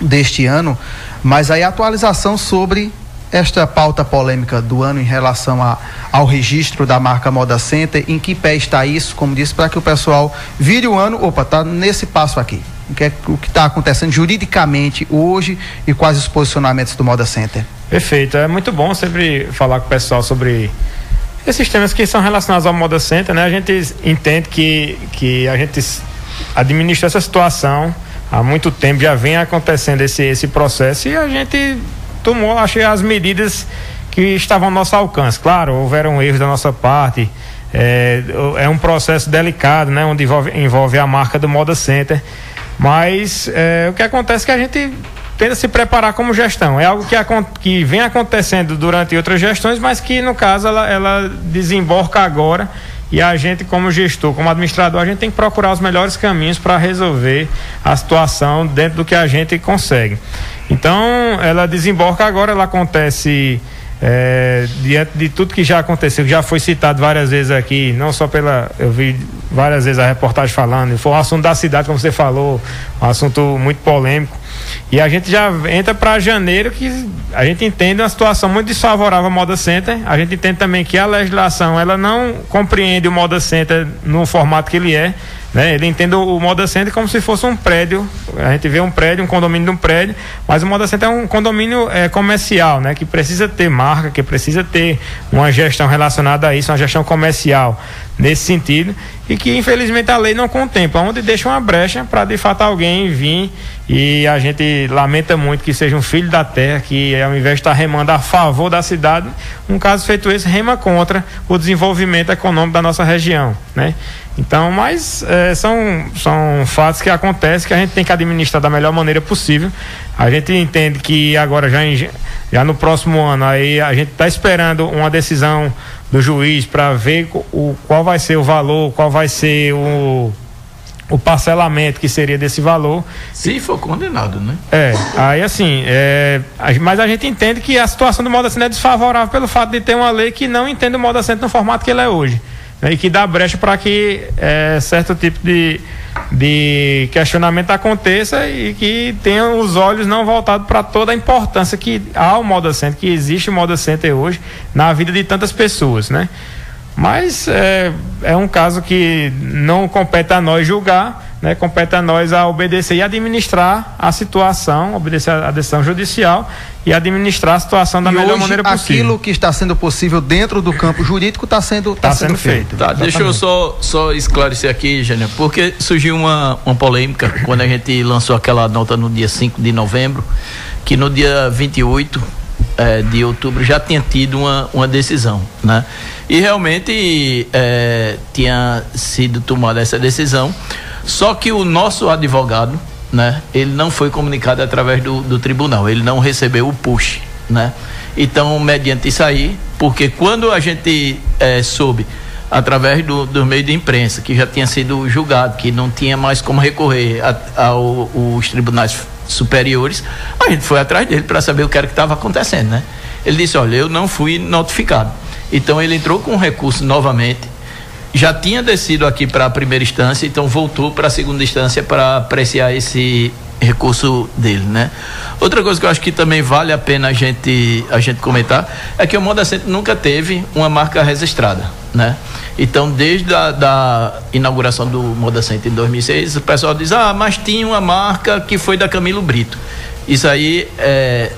deste ano, mas aí a atualização sobre esta pauta polêmica do ano em relação a, ao registro da marca Moda Center, em que pé está isso, como disse, para que o pessoal vire o ano, opa, está nesse passo aqui. O que está acontecendo juridicamente hoje e quais os posicionamentos do Moda Center? Perfeito, é muito bom sempre falar com o pessoal sobre esses temas que são relacionados ao Moda Center, né? A gente entende que, que a gente administra essa situação há muito tempo, já vem acontecendo esse, esse processo e a gente tomou, achei as medidas que estavam ao nosso alcance. Claro, houveram erros da nossa parte. É, é um processo delicado, né? Onde envolve, envolve a marca do Moda Center. Mas é, o que acontece é que a gente tenta se preparar como gestão. É algo que, que vem acontecendo durante outras gestões, mas que no caso ela, ela desemborca agora e a gente, como gestor, como administrador, a gente tem que procurar os melhores caminhos para resolver a situação dentro do que a gente consegue. Então, ela desemboca agora, ela acontece é, diante de tudo que já aconteceu, que já foi citado várias vezes aqui, não só pela. Eu vi várias vezes a reportagem falando, foi um assunto da cidade, como você falou, um assunto muito polêmico. E a gente já entra para janeiro que a gente entende uma situação muito desfavorável ao Moda Center. A gente entende também que a legislação ela não compreende o Moda Center no formato que ele é. Né? Ele entende o Moda Center como se fosse um prédio. A gente vê um prédio, um condomínio de um prédio, mas o Moda Center é um condomínio é, comercial, né? Que precisa ter marca, que precisa ter uma gestão relacionada a isso, uma gestão comercial nesse sentido e que infelizmente a lei não contempla, onde deixa uma brecha para de fato alguém vir e a gente lamenta muito que seja um filho da terra que ao invés de estar remando a favor da cidade, um caso feito esse rema contra o desenvolvimento econômico da nossa região, né? Então, mas é, são, são fatos que acontecem que a gente tem que administrar da melhor maneira possível. A gente entende que agora já, em, já no próximo ano aí a gente está esperando uma decisão do juiz para ver o, qual vai ser o valor, qual vai ser o, o parcelamento que seria desse valor. Se for condenado, né? É, aí assim, é, mas a gente entende que a situação do modo assento é desfavorável pelo fato de ter uma lei que não entende o modo assento no formato que ele é hoje. Né, e que dá brecha para que é, certo tipo de, de questionamento aconteça e que tenha os olhos não voltados para toda a importância que há o Moda Center, que existe o Moda Center hoje na vida de tantas pessoas, né? Mas é, é um caso que não compete a nós julgar, né, compete a nós a obedecer e administrar a situação, obedecer a decisão judicial e administrar a situação da e melhor maneira possível. Aquilo que está sendo possível dentro do campo jurídico está sendo, tá, tá sendo, sendo, feito. feito. Tá, deixa eu só, só esclarecer aqui, Gênio, porque surgiu uma, uma polêmica quando a gente lançou aquela nota no dia 5 de novembro, que no dia 28 é, de outubro já tinha tido uma, uma decisão, né? E realmente é, tinha sido tomada essa decisão só que o nosso advogado, né, ele não foi comunicado através do, do tribunal, ele não recebeu o push, né? Então, mediante isso aí, porque quando a gente é, soube através do, do meio de imprensa que já tinha sido julgado, que não tinha mais como recorrer aos tribunais superiores, a gente foi atrás dele para saber o que era que estava acontecendo, né? Ele disse, olha, eu não fui notificado. Então ele entrou com um recurso novamente, já tinha descido aqui para a primeira instância, então voltou para a segunda instância para apreciar esse recurso dele, né? Outra coisa que eu acho que também vale a pena a gente a gente comentar é que o Moda Center nunca teve uma marca registrada, né? Então, desde a da inauguração do Moda Center em 2006, o pessoal diz: "Ah, mas tinha uma marca que foi da Camilo Brito". Isso aí é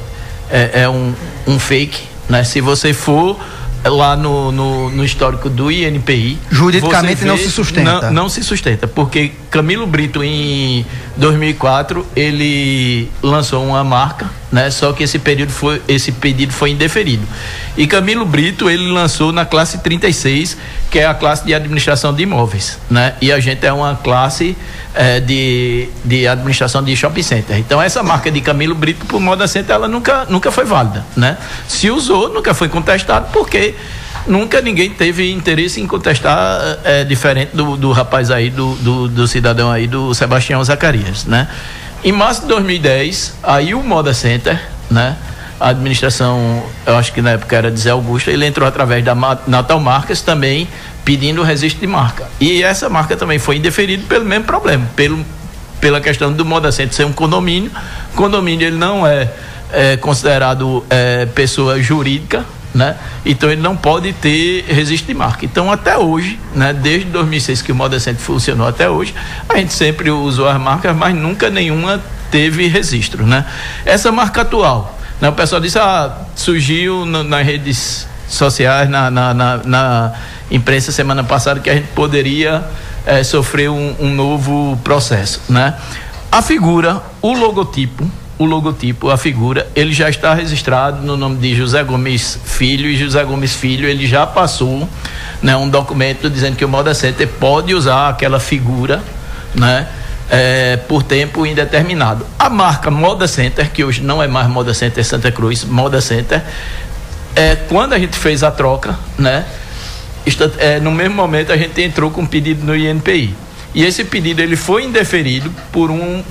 é, é um, um fake, né? Se você for lá no, no, no, histórico do INPI. Juridicamente não se sustenta. Não, não, se sustenta, porque Camilo Brito, em 2004, ele lançou uma marca, né? Só que esse período foi, esse pedido foi indeferido. E Camilo Brito, ele lançou na classe 36, que é a classe de administração de imóveis, né? E a gente é uma classe é, de, de administração de shopping center. Então, essa marca de Camilo Brito, por Moda Center, ela nunca, nunca foi válida, né? Se usou, nunca foi contestado, porque nunca ninguém teve interesse em contestar é, diferente do, do rapaz aí, do, do, do, cidadão aí, do Sebastião Zacarias, né? Em março de 2010, aí o Moda Center, né? A administração, eu acho que na época era de Zé Augusto, ele entrou através da Natal Marcas também pedindo o registro de marca. E essa marca também foi indeferida pelo mesmo problema, pelo, pela questão do Moda Center ser um condomínio. Condomínio ele não é, é considerado é, pessoa jurídica, né? Então ele não pode ter registro de marca. Então até hoje, né, desde 2006 que o Moda Center funcionou até hoje, a gente sempre usou as marcas, mas nunca nenhuma teve registro, né? Essa marca atual, né, o pessoal disse, ah, surgiu nas redes sociais, na, na, na, na, imprensa semana passada que a gente poderia é, sofrer um, um novo processo, né? A figura, o logotipo, o logotipo, a figura, ele já está registrado no nome de José Gomes Filho e José Gomes Filho, ele já passou né, um documento dizendo que o Moda Center pode usar aquela figura, né? É, por tempo indeterminado. A marca Moda Center, que hoje não é mais Moda Center Santa Cruz, Moda Center, é, quando a gente fez a troca, né? Está, é, no mesmo momento a gente entrou com um pedido no INPI. E esse pedido ele foi indeferido por um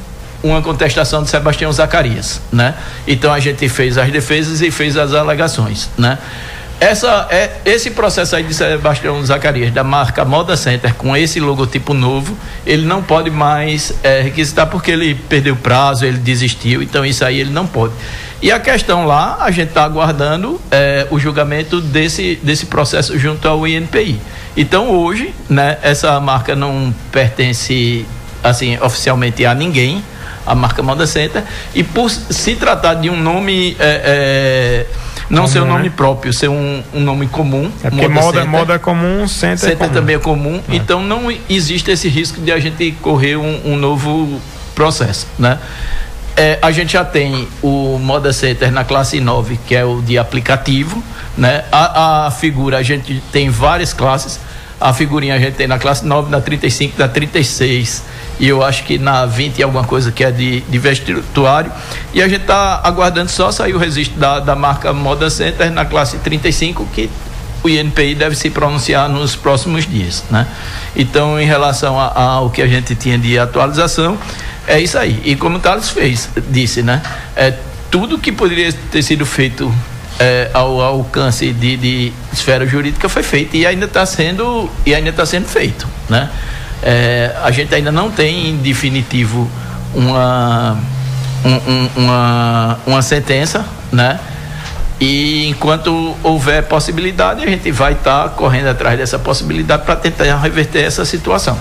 uma contestação de Sebastião Zacarias, né? Então a gente fez as defesas e fez as alegações, né? Essa, é, esse processo aí de Sebastião Zacarias, da marca Moda Center, com esse logotipo novo, ele não pode mais é, requisitar porque ele perdeu prazo, ele desistiu, então isso aí ele não pode. E a questão lá, a gente está aguardando é, o julgamento desse, desse processo junto ao INPI. Então hoje, né, essa marca não pertence assim oficialmente a ninguém, a marca Moda Center, e por se tratar de um nome. É, é, não comum, ser um nome né? próprio, ser um, um, nome comum. É porque moda, moda, moda é comum, center, center é comum. também é comum. É. Então não existe esse risco de a gente correr um, um novo processo, né? É, a gente já tem o Moda Center na classe 9, que é o de aplicativo, né? A, a figura, a gente tem várias classes. A figurinha a gente tem na classe 9, na 35, na 36 e eu acho que na 20 alguma coisa que é de, de vestuário. E a gente está aguardando só sair o registro da, da marca Moda Center na classe 35, que o INPI deve se pronunciar nos próximos dias, né? Então, em relação ao que a gente tinha de atualização, é isso aí. E como o Thales fez, disse, né? É, tudo que poderia ter sido feito é, ao, ao alcance de, de esfera jurídica foi feito e ainda está sendo e ainda está sendo feito, né? É, a gente ainda não tem em definitivo uma, um, um, uma, uma sentença, né? E enquanto houver possibilidade, a gente vai estar tá correndo atrás dessa possibilidade para tentar reverter essa situação.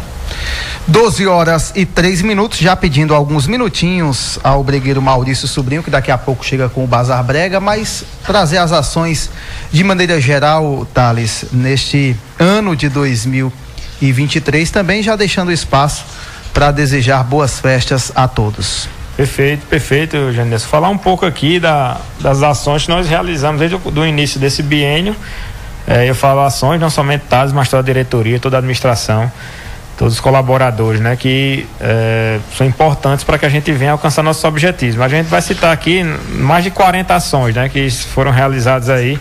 12 horas e 3 minutos, já pedindo alguns minutinhos ao bregueiro Maurício Sobrinho, que daqui a pouco chega com o Bazar Brega, mas trazer as ações de maneira geral, Thales, neste ano de 2020 e 23, também já deixando espaço para desejar boas festas a todos. Perfeito, perfeito, Janessa. Falar um pouco aqui da, das ações que nós realizamos desde o início desse biênio. É, eu falo ações, não somente TAS, mas toda a diretoria, toda a administração, todos os colaboradores, né, que é, são importantes para que a gente venha alcançar nossos objetivos. Mas a gente vai citar aqui mais de 40 ações, né, que foram realizadas aí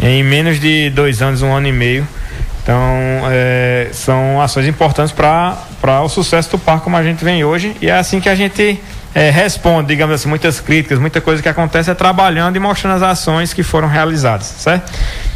em menos de dois anos, um ano e meio então, é, são ações importantes para o sucesso do parque como a gente vem hoje e é assim que a gente é, responde, digamos assim, muitas críticas, muita coisa que acontece é trabalhando e mostrando as ações que foram realizadas, certo?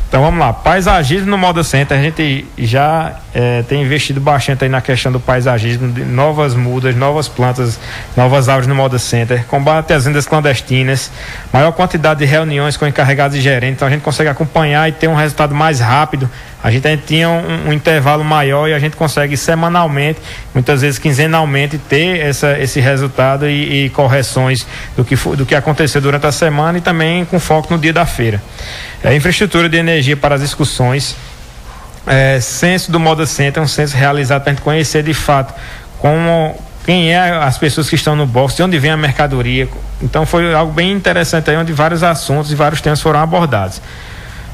Então vamos lá, paisagismo no Moda Center, a gente já é, tem investido bastante aí na questão do paisagismo, de novas mudas, novas plantas, novas árvores no Moda Center, combate às vendas clandestinas, maior quantidade de reuniões com encarregados e gerentes, então a gente consegue acompanhar e ter um resultado mais rápido. A gente, a gente tinha um, um, intervalo maior e a gente consegue semanalmente, muitas vezes quinzenalmente, ter essa, esse resultado e, e correções do que, do que aconteceu durante a semana e também com foco no dia da feira. É, infraestrutura de energia para as discussões. É, censo do Moda Center, um censo realizado para a gente conhecer de fato como quem é as pessoas que estão no box, de onde vem a mercadoria. Então foi algo bem interessante aí, onde vários assuntos e vários temas foram abordados.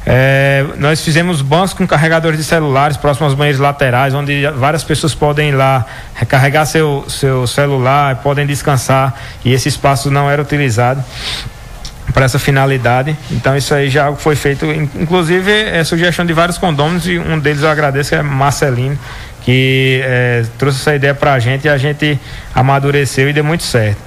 É, nós fizemos bancos com carregadores de celulares próximos aos banheiros laterais, onde várias pessoas podem ir lá recarregar seu, seu celular, podem descansar e esse espaço não era utilizado para essa finalidade. Então isso aí já foi feito, inclusive é sugestão de vários condôminos e um deles eu agradeço que é Marcelino, que é, trouxe essa ideia para a gente e a gente amadureceu e deu muito certo.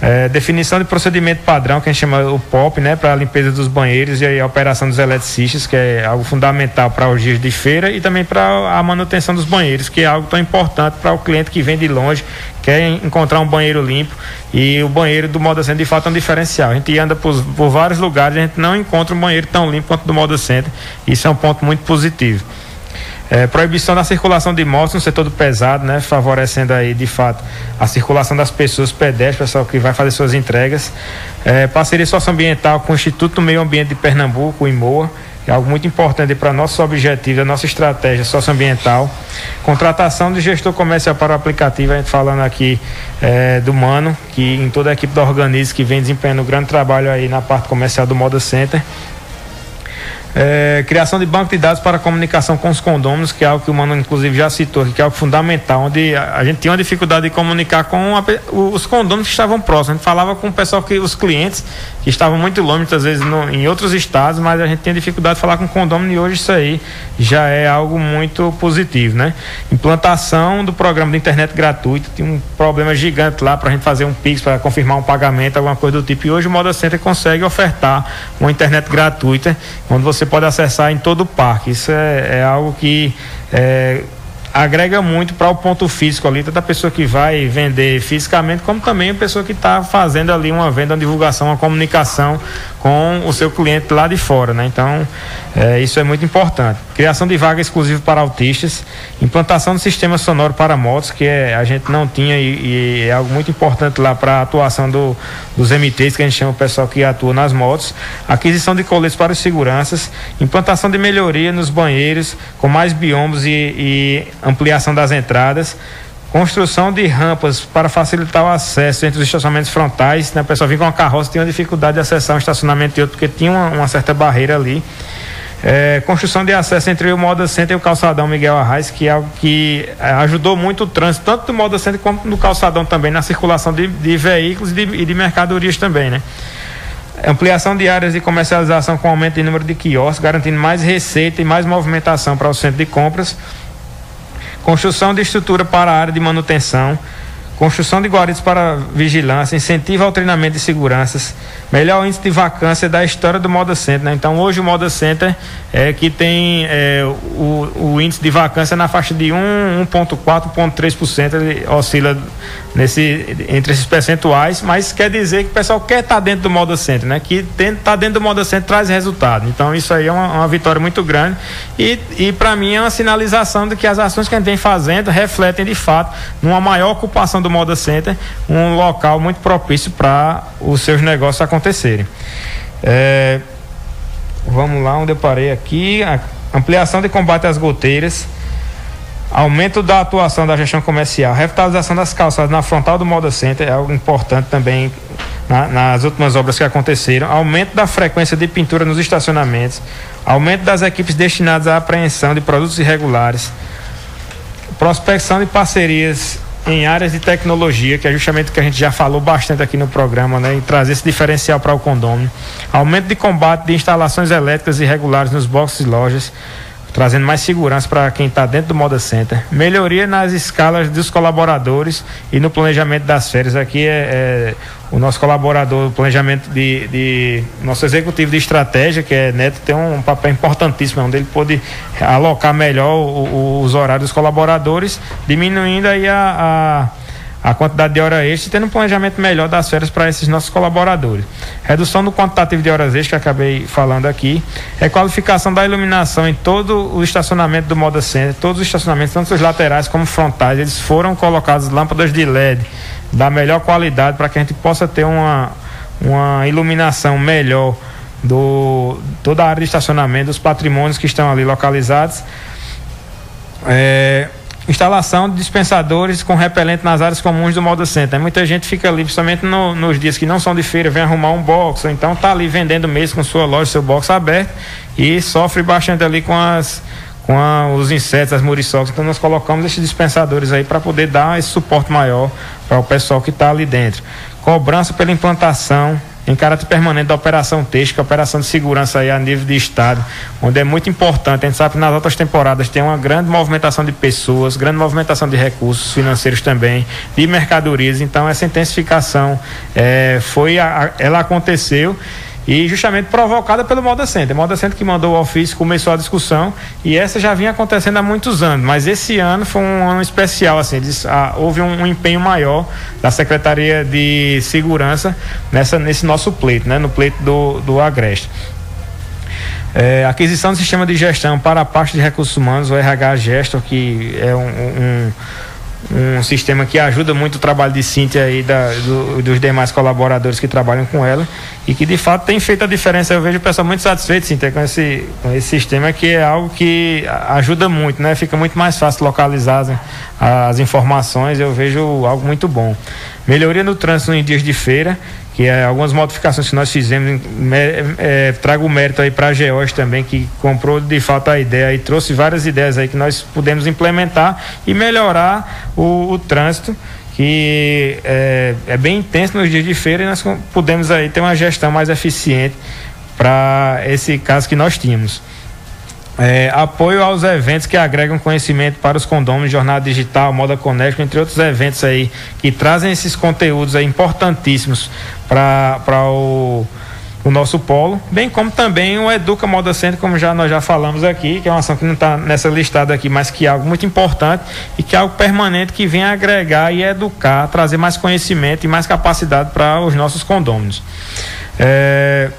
É, definição de procedimento padrão, que a gente chama o POP, né, para a limpeza dos banheiros e a operação dos eletricistas, que é algo fundamental para os dias de feira e também para a manutenção dos banheiros, que é algo tão importante para o cliente que vem de longe, quer encontrar um banheiro limpo e o banheiro do Moda Center de fato é um diferencial. A gente anda por, por vários lugares, a gente não encontra um banheiro tão limpo quanto do Moda Center. Isso é um ponto muito positivo. É, proibição da circulação de motos no setor do pesado, né, favorecendo aí de fato a circulação das pessoas, pedestres, pessoal que vai fazer suas entregas. É, parceria socioambiental com o Instituto do Meio Ambiente de Pernambuco, o IMOA, é algo muito importante para nosso objetivo, a nossa estratégia socioambiental. Contratação de gestor comercial para o aplicativo, a gente falando aqui é, do Mano, que em toda a equipe da Organize, que vem desempenhando um grande trabalho aí na parte comercial do Moda Center. É, criação de banco de dados para comunicação com os condôminos, que é algo que o Mano inclusive já citou que é algo fundamental, onde a, a gente tinha uma dificuldade de comunicar com a, os condôminos que estavam próximos. A gente falava com o pessoal que os clientes que estavam muito longe, muitas vezes no, em outros estados, mas a gente tinha dificuldade de falar com condômino e hoje isso aí já é algo muito positivo, né? Implantação do programa de internet gratuito, tinha um problema gigante lá para a gente fazer um Pix para confirmar um pagamento, alguma coisa do tipo. E hoje o Moda Center consegue ofertar uma internet gratuita, onde você pode acessar em todo o parque. Isso é, é algo que é, agrega muito para o ponto físico ali, tanto a pessoa que vai vender fisicamente, como também a pessoa que está fazendo ali uma venda, uma divulgação, uma comunicação com o seu cliente lá de fora, né? Então, é, isso é muito importante. Criação de vaga exclusiva para autistas, implantação do sistema sonoro para motos, que é, a gente não tinha e, e é algo muito importante lá para a atuação do, dos MTs, que a gente chama o pessoal que atua nas motos, aquisição de coletes para os seguranças, implantação de melhoria nos banheiros, com mais biomas e, e ampliação das entradas, construção de rampas para facilitar o acesso entre os estacionamentos frontais. Né? A pessoa vinha com uma carroça tinha dificuldade de acessar um estacionamento e outro, porque tinha uma, uma certa barreira ali. É, construção de acesso entre o Moda Center e o calçadão Miguel Arraes, que é algo que é, ajudou muito o trânsito, tanto do Moda Center como no calçadão também, na circulação de, de veículos e de, e de mercadorias também, né? Ampliação de áreas de comercialização com aumento de número de quiosques, garantindo mais receita e mais movimentação para o centro de compras construção de estrutura para a área de manutenção, construção de guaridas para vigilância, incentivo ao treinamento de seguranças, melhor índice de vacância da história do Moda Center. Né? Então, hoje o Moda Center é que tem é, o, o, índice de vacância na faixa de 1, 1,4, 1,3%, ele oscila nesse, entre esses percentuais, mas quer dizer que o pessoal quer estar dentro do Moda Center, né? que estar tá dentro do Moda Center traz resultado. Então, isso aí é uma, uma vitória muito grande e, e para mim é uma sinalização de que as ações que a gente vem fazendo refletem de fato numa maior ocupação do Moda Center, um local muito propício para os seus negócios acontecerem. É, vamos lá, onde eu parei aqui. ampliação de combate às goteiras. Aumento da atuação da gestão comercial, revitalização das calçadas na frontal do Moda Center é algo importante também na, nas últimas obras que aconteceram. Aumento da frequência de pintura nos estacionamentos, aumento das equipes destinadas à apreensão de produtos irregulares, prospecção de parcerias em áreas de tecnologia, que é justamente o que a gente já falou bastante aqui no programa, né, e trazer esse diferencial para o condomínio. Aumento de combate de instalações elétricas irregulares nos boxes e lojas. Trazendo mais segurança para quem está dentro do Moda Center. Melhoria nas escalas dos colaboradores e no planejamento das férias. Aqui é, é o nosso colaborador, o planejamento de, de, Nosso executivo de estratégia, que é Neto, tem um papel importantíssimo, onde ele pode alocar melhor o, o, os horários dos colaboradores, diminuindo aí a, a a quantidade de horas extras e tendo um planejamento melhor das férias para esses nossos colaboradores. Redução do quantitativo de horas extras, que acabei falando aqui. Requalificação da iluminação em todo o estacionamento do Moda Center, todos os estacionamentos, tanto os laterais como frontais, eles foram colocados lâmpadas de LED da melhor qualidade para que a gente possa ter uma, uma iluminação melhor do toda a área de estacionamento, dos patrimônios que estão ali localizados. É, instalação de dispensadores com repelente nas áreas comuns do Moda Center. Muita gente fica ali, principalmente no, nos dias que não são de feira, vem arrumar um box, ou então tá ali vendendo mesmo com sua loja, seu box aberto e sofre bastante ali com as com a, os insetos, as muriçocas. Então nós colocamos esses dispensadores aí para poder dar esse suporte maior para o pessoal que está ali dentro. Cobrança pela implantação em caráter permanente da operação texto, que é a operação de segurança aí a nível de estado, onde é muito importante. A gente sabe que nas outras temporadas tem uma grande movimentação de pessoas, grande movimentação de recursos financeiros também, de mercadorias. Então essa intensificação é, foi, a, ela aconteceu e justamente provocada pelo Moda Center. Moda Center que mandou o ofício, começou a discussão e essa já vinha acontecendo há muitos anos, mas esse ano foi um ano especial, assim, eles, ah, houve um, um, empenho maior da Secretaria de Segurança nessa, nesse nosso pleito, né, no pleito do, do Agreste. É, aquisição do sistema de gestão para a parte de recursos humanos, o RH Gestor, que é um, um um sistema que ajuda muito o trabalho de Cíntia e da, do, dos demais colaboradores que trabalham com ela e que de fato tem feito a diferença. Eu vejo o pessoal muito satisfeito, Cíntia, com esse, com esse sistema que é algo que ajuda muito, né? Fica muito mais fácil localizar as, as informações, eu vejo algo muito bom. Melhoria no trânsito em dias de feira, que é algumas modificações que nós fizemos, é, trago o mérito aí para a Geos também, que comprou de fato a ideia e trouxe várias ideias aí que nós pudemos implementar e melhorar o, o trânsito que é, é, bem intenso nos dias de feira e nós pudemos aí ter uma gestão mais eficiente para esse caso que nós tínhamos. É, apoio aos eventos que agregam conhecimento para os condôminos, jornada digital, moda conecta, entre outros eventos aí que trazem esses conteúdos importantíssimos para o, o nosso polo, bem como também o Educa Moda Center, como já nós já falamos aqui, que é uma ação que não está nessa listada aqui, mas que é algo muito importante e que é algo permanente que vem agregar e educar, trazer mais conhecimento e mais capacidade para os nossos condôminos. É,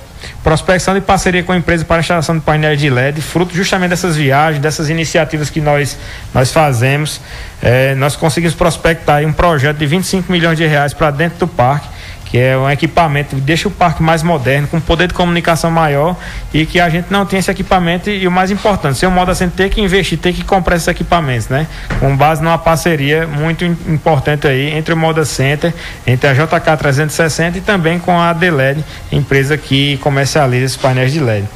prospecção de parceria com a empresa para a instalação de painéis de LED, fruto justamente dessas viagens, dessas iniciativas que nós, nós fazemos. É, nós conseguimos prospectar um projeto de 25 milhões de reais para dentro do parque que é um equipamento que deixa o parque mais moderno, com poder de comunicação maior e que a gente não tem esse equipamento e, o mais importante, ser um modo assim, ter que investir, ter que comprar esses equipamentos, né? Com base numa parceria muito importante aí entre o Moda Center, entre a JK 360 e também com a Deled, empresa que comercializa esses painéis de LED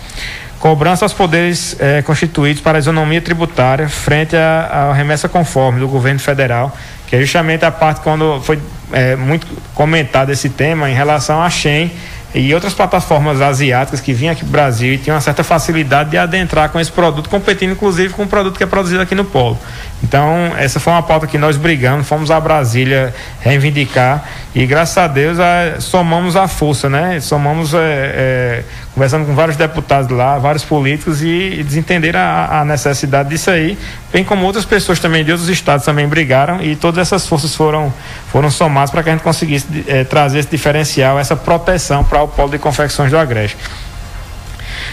cobrança aos poderes eh, constituídos para a isonomia tributária frente à remessa conforme do governo federal, que é justamente a parte quando foi é, muito comentado esse tema em relação à Shen e outras plataformas asiáticas que vinham aqui para o Brasil e tinham uma certa facilidade de adentrar com esse produto, competindo inclusive com o produto que é produzido aqui no Polo. Então, essa foi uma pauta que nós brigamos, fomos a Brasília reivindicar e graças a Deus a, somamos a força, né? Somamos, é, é, conversando com vários deputados lá, vários políticos e, e desentenderam a, a, necessidade disso aí, bem como outras pessoas também de outros estados também brigaram e todas essas forças foram, foram somadas para que a gente conseguisse é, trazer esse diferencial, essa proteção para o polo de confecções do Agreste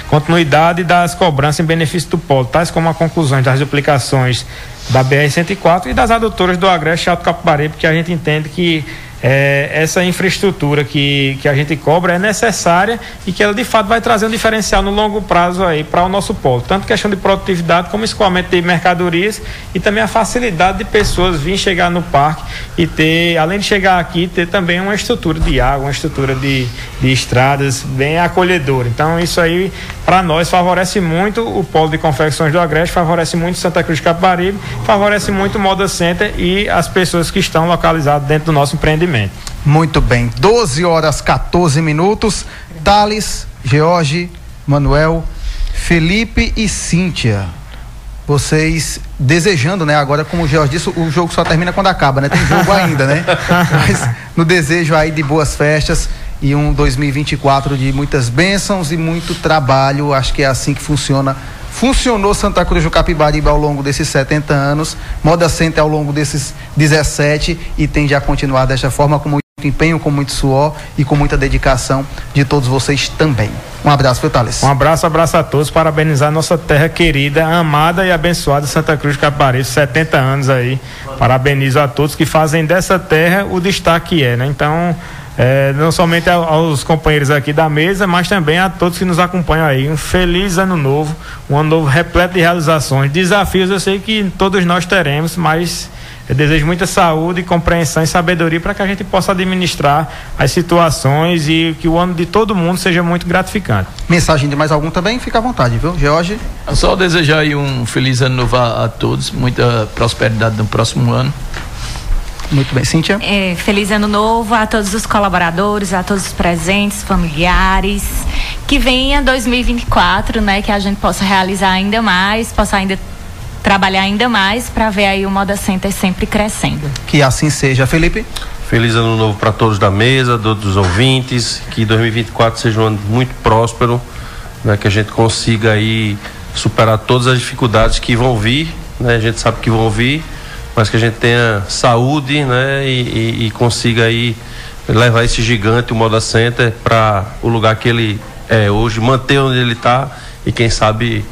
continuidade das cobranças em benefício do polo, tais como a conclusão das duplicações da BR-104 e das adutoras do Agreste Alto Capibaribe, porque a gente entende que é, essa infraestrutura que, que a gente cobra é necessária e que ela de fato vai trazer um diferencial no longo prazo aí para o nosso polo, tanto questão de produtividade como escoamento de mercadorias e também a facilidade de pessoas virem chegar no parque e ter, além de chegar aqui, ter também uma estrutura de água, uma estrutura de, de estradas bem acolhedora. Então isso aí para nós favorece muito o polo de confecções do Agreste, favorece muito Santa Cruz de Capibaribe, favorece muito o Moda Center e as pessoas que estão localizadas dentro do nosso empreendimento Muito bem. 12 horas 14 minutos. Thales, George, Manuel, Felipe e Cíntia. vocês desejando, né? Agora, como o George disse, o jogo só termina quando acaba, né? Tem jogo ainda, né? [laughs] Mas no desejo aí de boas festas e um 2024 de muitas bênçãos e muito trabalho. Acho que é assim que funciona. Funcionou Santa Cruz do Capibaribe ao longo desses 70 anos, Moda Center ao longo desses 17 e tende a continuar desta forma com muito empenho, com muito suor e com muita dedicação de todos vocês também. Um abraço, viu? Um abraço, abraço a todos, parabenizar nossa terra querida, amada e abençoada Santa Cruz do Capibaribe, 70 anos aí. Parabenizo a todos que fazem dessa terra o destaque que é, né? Então, é, não somente aos companheiros aqui da mesa, mas também a todos que nos acompanham aí. Um feliz ano novo, um ano novo repleto de realizações. Desafios eu sei que todos nós teremos, mas eu desejo muita saúde, compreensão e sabedoria para que a gente possa administrar as situações e que o ano de todo mundo seja muito gratificante. Mensagem de mais algum também? Fica à vontade, viu? George? Só desejar aí um feliz ano novo a, a todos, muita prosperidade no próximo ano. Muito bem, Cíntia. É, feliz ano novo a todos os colaboradores, a todos os presentes, familiares. Que venha 2024, né? Que a gente possa realizar ainda mais, possa ainda trabalhar ainda mais para ver aí o Moda Center sempre crescendo. Que assim seja, Felipe. Feliz ano novo para todos da mesa, todos os ouvintes. Que 2024 seja um ano muito próspero, né? Que a gente consiga aí superar todas as dificuldades que vão vir, né? A gente sabe que vão vir mas que a gente tenha saúde, né, e, e, e consiga aí levar esse gigante, o Moda Center, para o lugar que ele é hoje, manter onde ele está e quem sabe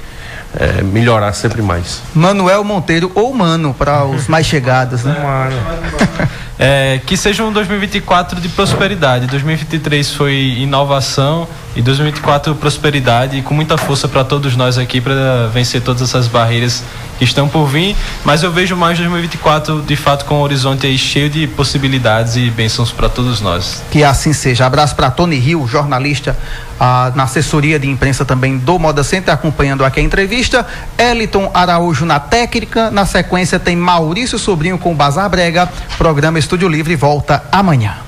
é, melhorar sempre mais. Manuel Monteiro ou Mano para os [laughs] mais chegados, né? Mano. É, que seja um 2024 de prosperidade. 2023 foi inovação e 2024 prosperidade e com muita força para todos nós aqui para vencer todas essas barreiras que estão por vir. Mas eu vejo mais 2024 de fato com um horizonte aí cheio de possibilidades e bênçãos para todos nós. Que assim seja. Abraço para Tony Rio, jornalista ah, na assessoria de imprensa também do Moda Center, acompanhando aqui a entrevista. Eliton Araújo na técnica. Na sequência tem Maurício Sobrinho com o Bazar Brega. Programa Estúdio Livre volta amanhã.